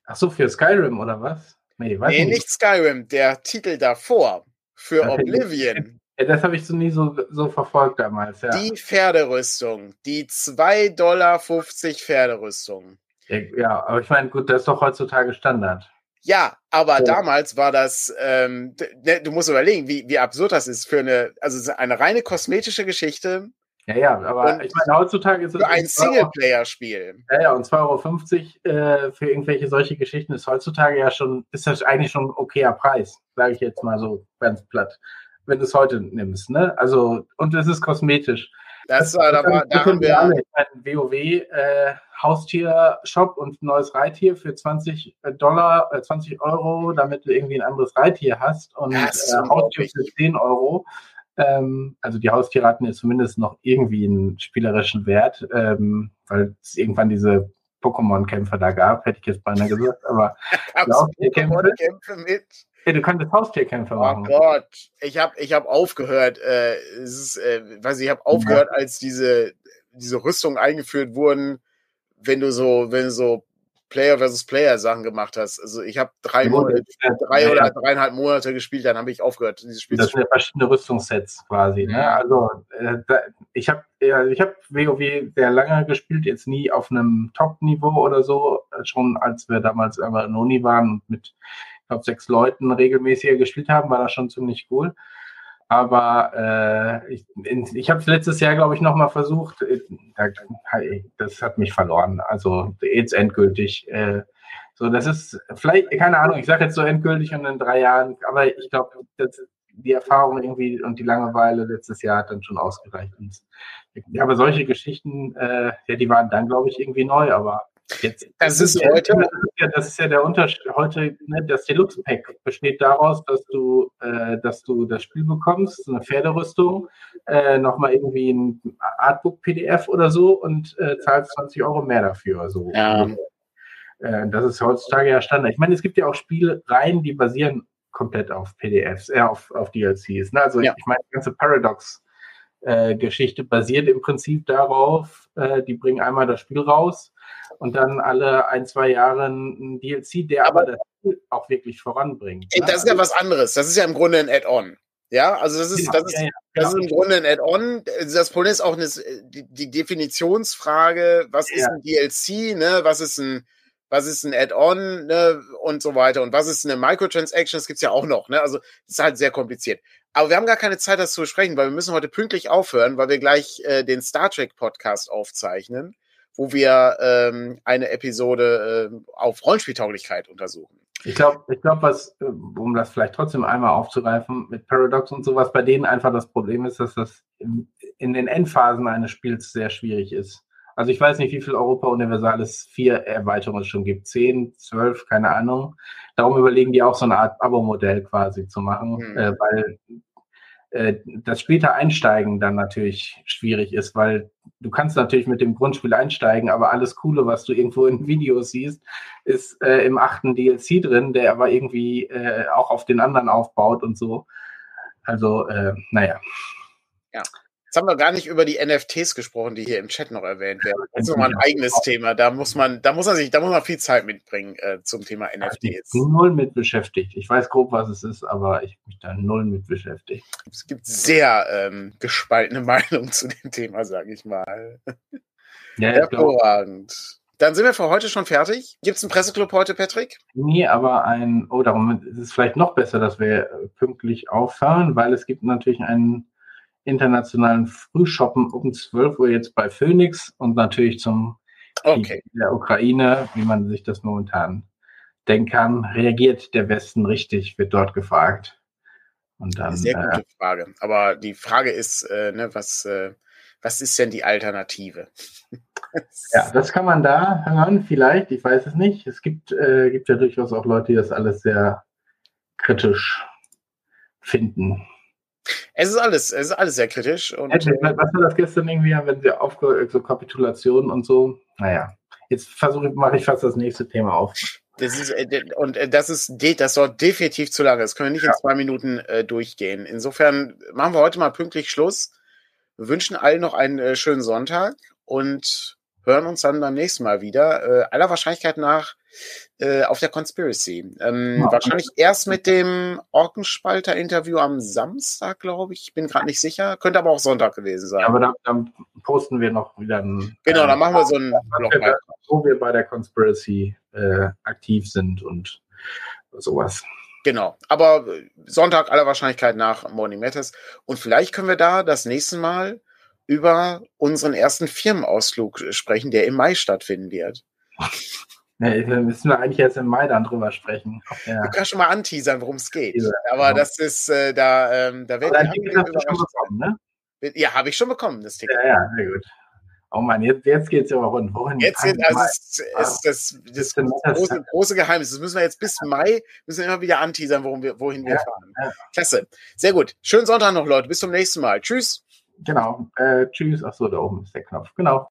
Ach so, für Skyrim oder was? Nee, nee nicht. nicht Skyrim, der Titel davor für das Oblivion. Ja, das habe ich so nie so, so verfolgt damals, ja. Die Pferderüstung, die 2,50 Dollar Pferderüstung. Ja, aber ich meine, gut, das ist doch heutzutage Standard. Ja, aber ja. damals war das, ähm, ne, du musst überlegen, wie, wie absurd das ist für eine, also eine reine kosmetische Geschichte. Ja, ja, aber und ich meine, heutzutage ist es. Für ein Singleplayer-Spiel. Ja, ja, und 2,50 Euro äh, für irgendwelche solche Geschichten ist heutzutage ja schon, ist das eigentlich schon ein okayer Preis, sage ich jetzt mal so ganz platt, wenn du es heute nimmst, ne? Also, und es ist kosmetisch. Das war, da, war, da haben wir alle. Ein WoW äh, Haustier-Shop und ein neues Reittier für 20 äh, Dollar, äh, 20 Euro, damit du irgendwie ein anderes Reittier hast und äh, Haustier für 10 Euro. Ähm, also die Haustiere hatten jetzt zumindest noch irgendwie einen spielerischen Wert, ähm, weil es irgendwann diese Pokémon-Kämpfe da gab, hätte ich jetzt beinahe gesagt, aber Pokémon-Kämpfe mit. Ja, du könntest Haustierkämpfe oh machen. Oh Gott, ich habe ich hab aufgehört, äh, es ist, äh, weiß ich, ich habe aufgehört, ja. als diese, diese Rüstungen eingeführt wurden, wenn du so, wenn du so Player versus Player Sachen gemacht hast. Also ich habe drei, Monate, drei ja, oder dreieinhalb Monate gespielt, dann habe ich aufgehört, dieses Spiel das sind ja verschiedene Rüstungssets quasi. Ne? Also äh, da, ich habe ja, ich habe WoW sehr lange gespielt, jetzt nie auf einem Top-Niveau oder so, schon als wir damals aber in Uni waren und mit ich glaube sechs Leuten regelmäßiger gespielt haben, war das schon ziemlich cool. Aber äh, ich, ich habe es letztes Jahr, glaube ich, nochmal versucht. Äh, das hat mich verloren. Also jetzt endgültig. Äh, so, das ist vielleicht, keine Ahnung, ich sage jetzt so endgültig und in drei Jahren, aber ich glaube, die Erfahrung irgendwie und die Langeweile letztes Jahr hat dann schon ausgereicht. ja, aber solche Geschichten, äh, ja, die waren dann, glaube ich, irgendwie neu, aber Jetzt, das, ist heute. Das ist, ja, das ist ja der Unterschied. Heute, ne, das Deluxe Pack besteht daraus, dass du, äh, dass du das Spiel bekommst, eine Pferderüstung, äh, nochmal irgendwie ein Artbook PDF oder so und äh, zahlst 20 Euro mehr dafür. So. Ja. Äh, das ist heutzutage ja Standard. Ich meine, es gibt ja auch Spielreihen, die basieren komplett auf PDFs, eher auf, auf DLCs. Ne? Also ja. ich meine, die ganze Paradox. Äh, Geschichte basiert im Prinzip darauf, äh, die bringen einmal das Spiel raus, und dann alle ein, zwei Jahre ein DLC, der aber, aber das Spiel auch wirklich voranbringt. Ne? Das ist ja was anderes. Das ist ja im Grunde ein Add-on. Ja, also das ist, das ist, ja, ja. Das ist im Grunde ein Add-on. Das Problem ist auch eine, die, die Definitionsfrage, was ist ein DLC, ne? was ist ein was ist ein Add-on ne, und so weiter und was ist eine Microtransaction, das gibt's ja auch noch. Ne? Also das ist halt sehr kompliziert. Aber wir haben gar keine Zeit, das zu besprechen, weil wir müssen heute pünktlich aufhören, weil wir gleich äh, den Star Trek Podcast aufzeichnen, wo wir ähm, eine Episode äh, auf Rollenspieltauglichkeit untersuchen. Ich glaube, ich glaube, was, äh, um das vielleicht trotzdem einmal aufzugreifen, mit Paradox und sowas, bei denen einfach das Problem ist, dass das in den Endphasen eines Spiels sehr schwierig ist. Also ich weiß nicht, wie viel Europa Universalis 4 Erweiterungen es schon gibt. 10, 12, keine Ahnung. Darum überlegen die auch so eine Art Abo-Modell quasi zu machen, mhm. äh, weil das später Einsteigen dann natürlich schwierig ist, weil du kannst natürlich mit dem Grundspiel einsteigen, aber alles Coole, was du irgendwo in Videos siehst, ist äh, im achten DLC drin, der aber irgendwie äh, auch auf den anderen aufbaut und so. Also, äh, naja. Ja. Jetzt haben wir gar nicht über die NFTs gesprochen, die hier im Chat noch erwähnt werden. Das ist nochmal ein eigenes Thema. Da muss man, da muss man sich, da muss man viel Zeit mitbringen äh, zum Thema NFTs. Ich bin null mit beschäftigt. Ich weiß grob, was es ist, aber ich mich da null mit beschäftigt. Es gibt sehr ähm, gespaltene Meinungen zu dem Thema, sage ich mal. Ja, Hervorragend. Dann sind wir für heute schon fertig. Gibt es einen Presseclub heute, Patrick? Nee, aber ein, oh, darum ist es vielleicht noch besser, dass wir pünktlich aufhören, weil es gibt natürlich einen internationalen Frühshoppen um 12 Uhr jetzt bei Phoenix und natürlich zum okay. der Ukraine, wie man sich das momentan denken kann. Reagiert der Westen richtig, wird dort gefragt. Und dann, Sehr gute äh, Frage. Aber die Frage ist, äh, ne, was, äh, was ist denn die Alternative? ja, das kann man da hören, vielleicht, ich weiß es nicht. Es gibt, äh, gibt ja durchaus auch Leute, die das alles sehr kritisch finden. Es ist alles, es ist alles sehr kritisch. Und, was war das gestern irgendwie, wenn sie aufgehört, so Kapitulationen und so? Naja, jetzt versuche mache ich fast das nächste Thema auf. Das ist, äh, und äh, das ist, das dauert definitiv zu lange. Das können wir nicht ja. in zwei Minuten äh, durchgehen. Insofern machen wir heute mal pünktlich Schluss. Wir wünschen allen noch einen äh, schönen Sonntag und hören uns dann beim nächsten Mal wieder. Äh, aller Wahrscheinlichkeit nach äh, auf der Conspiracy. Ähm, ja. Wahrscheinlich erst mit dem Orkenspalter-Interview am Samstag, glaube ich. Ich bin gerade nicht sicher. Könnte aber auch Sonntag gewesen sein. Ja, aber dann, dann, posten wir noch wieder ein. Genau, dann machen wir so ein Blog. Wo wir bei der Conspiracy äh, aktiv sind und sowas. Genau, aber Sonntag aller Wahrscheinlichkeit nach Morning Matters. Und vielleicht können wir da das nächste Mal über unseren ersten Firmenausflug sprechen, der im Mai stattfinden wird. Nee, wir müssen wir eigentlich jetzt im Mai dann drüber sprechen. Ja. Du kannst schon mal anteasern, worum es geht. Aber ja. das ist, äh, da, ähm, da wird ich schon bekommen, ne? Ja, habe ich schon bekommen, das Ticket. Ja, ja, sehr gut. Oh Mann, jetzt, jetzt geht es ja aber rund. Wohin jetzt sind, also ist, ist das, das, das große, große, Geheimnis. Das müssen wir jetzt bis Mai, müssen wir immer wieder anteasern, worum wir, wohin wir fahren. Klasse. Sehr gut. Schönen Sonntag noch, Leute. Bis zum nächsten Mal. Tschüss. Genau. Äh, tschüss. Achso, da oben ist der Knopf. Genau.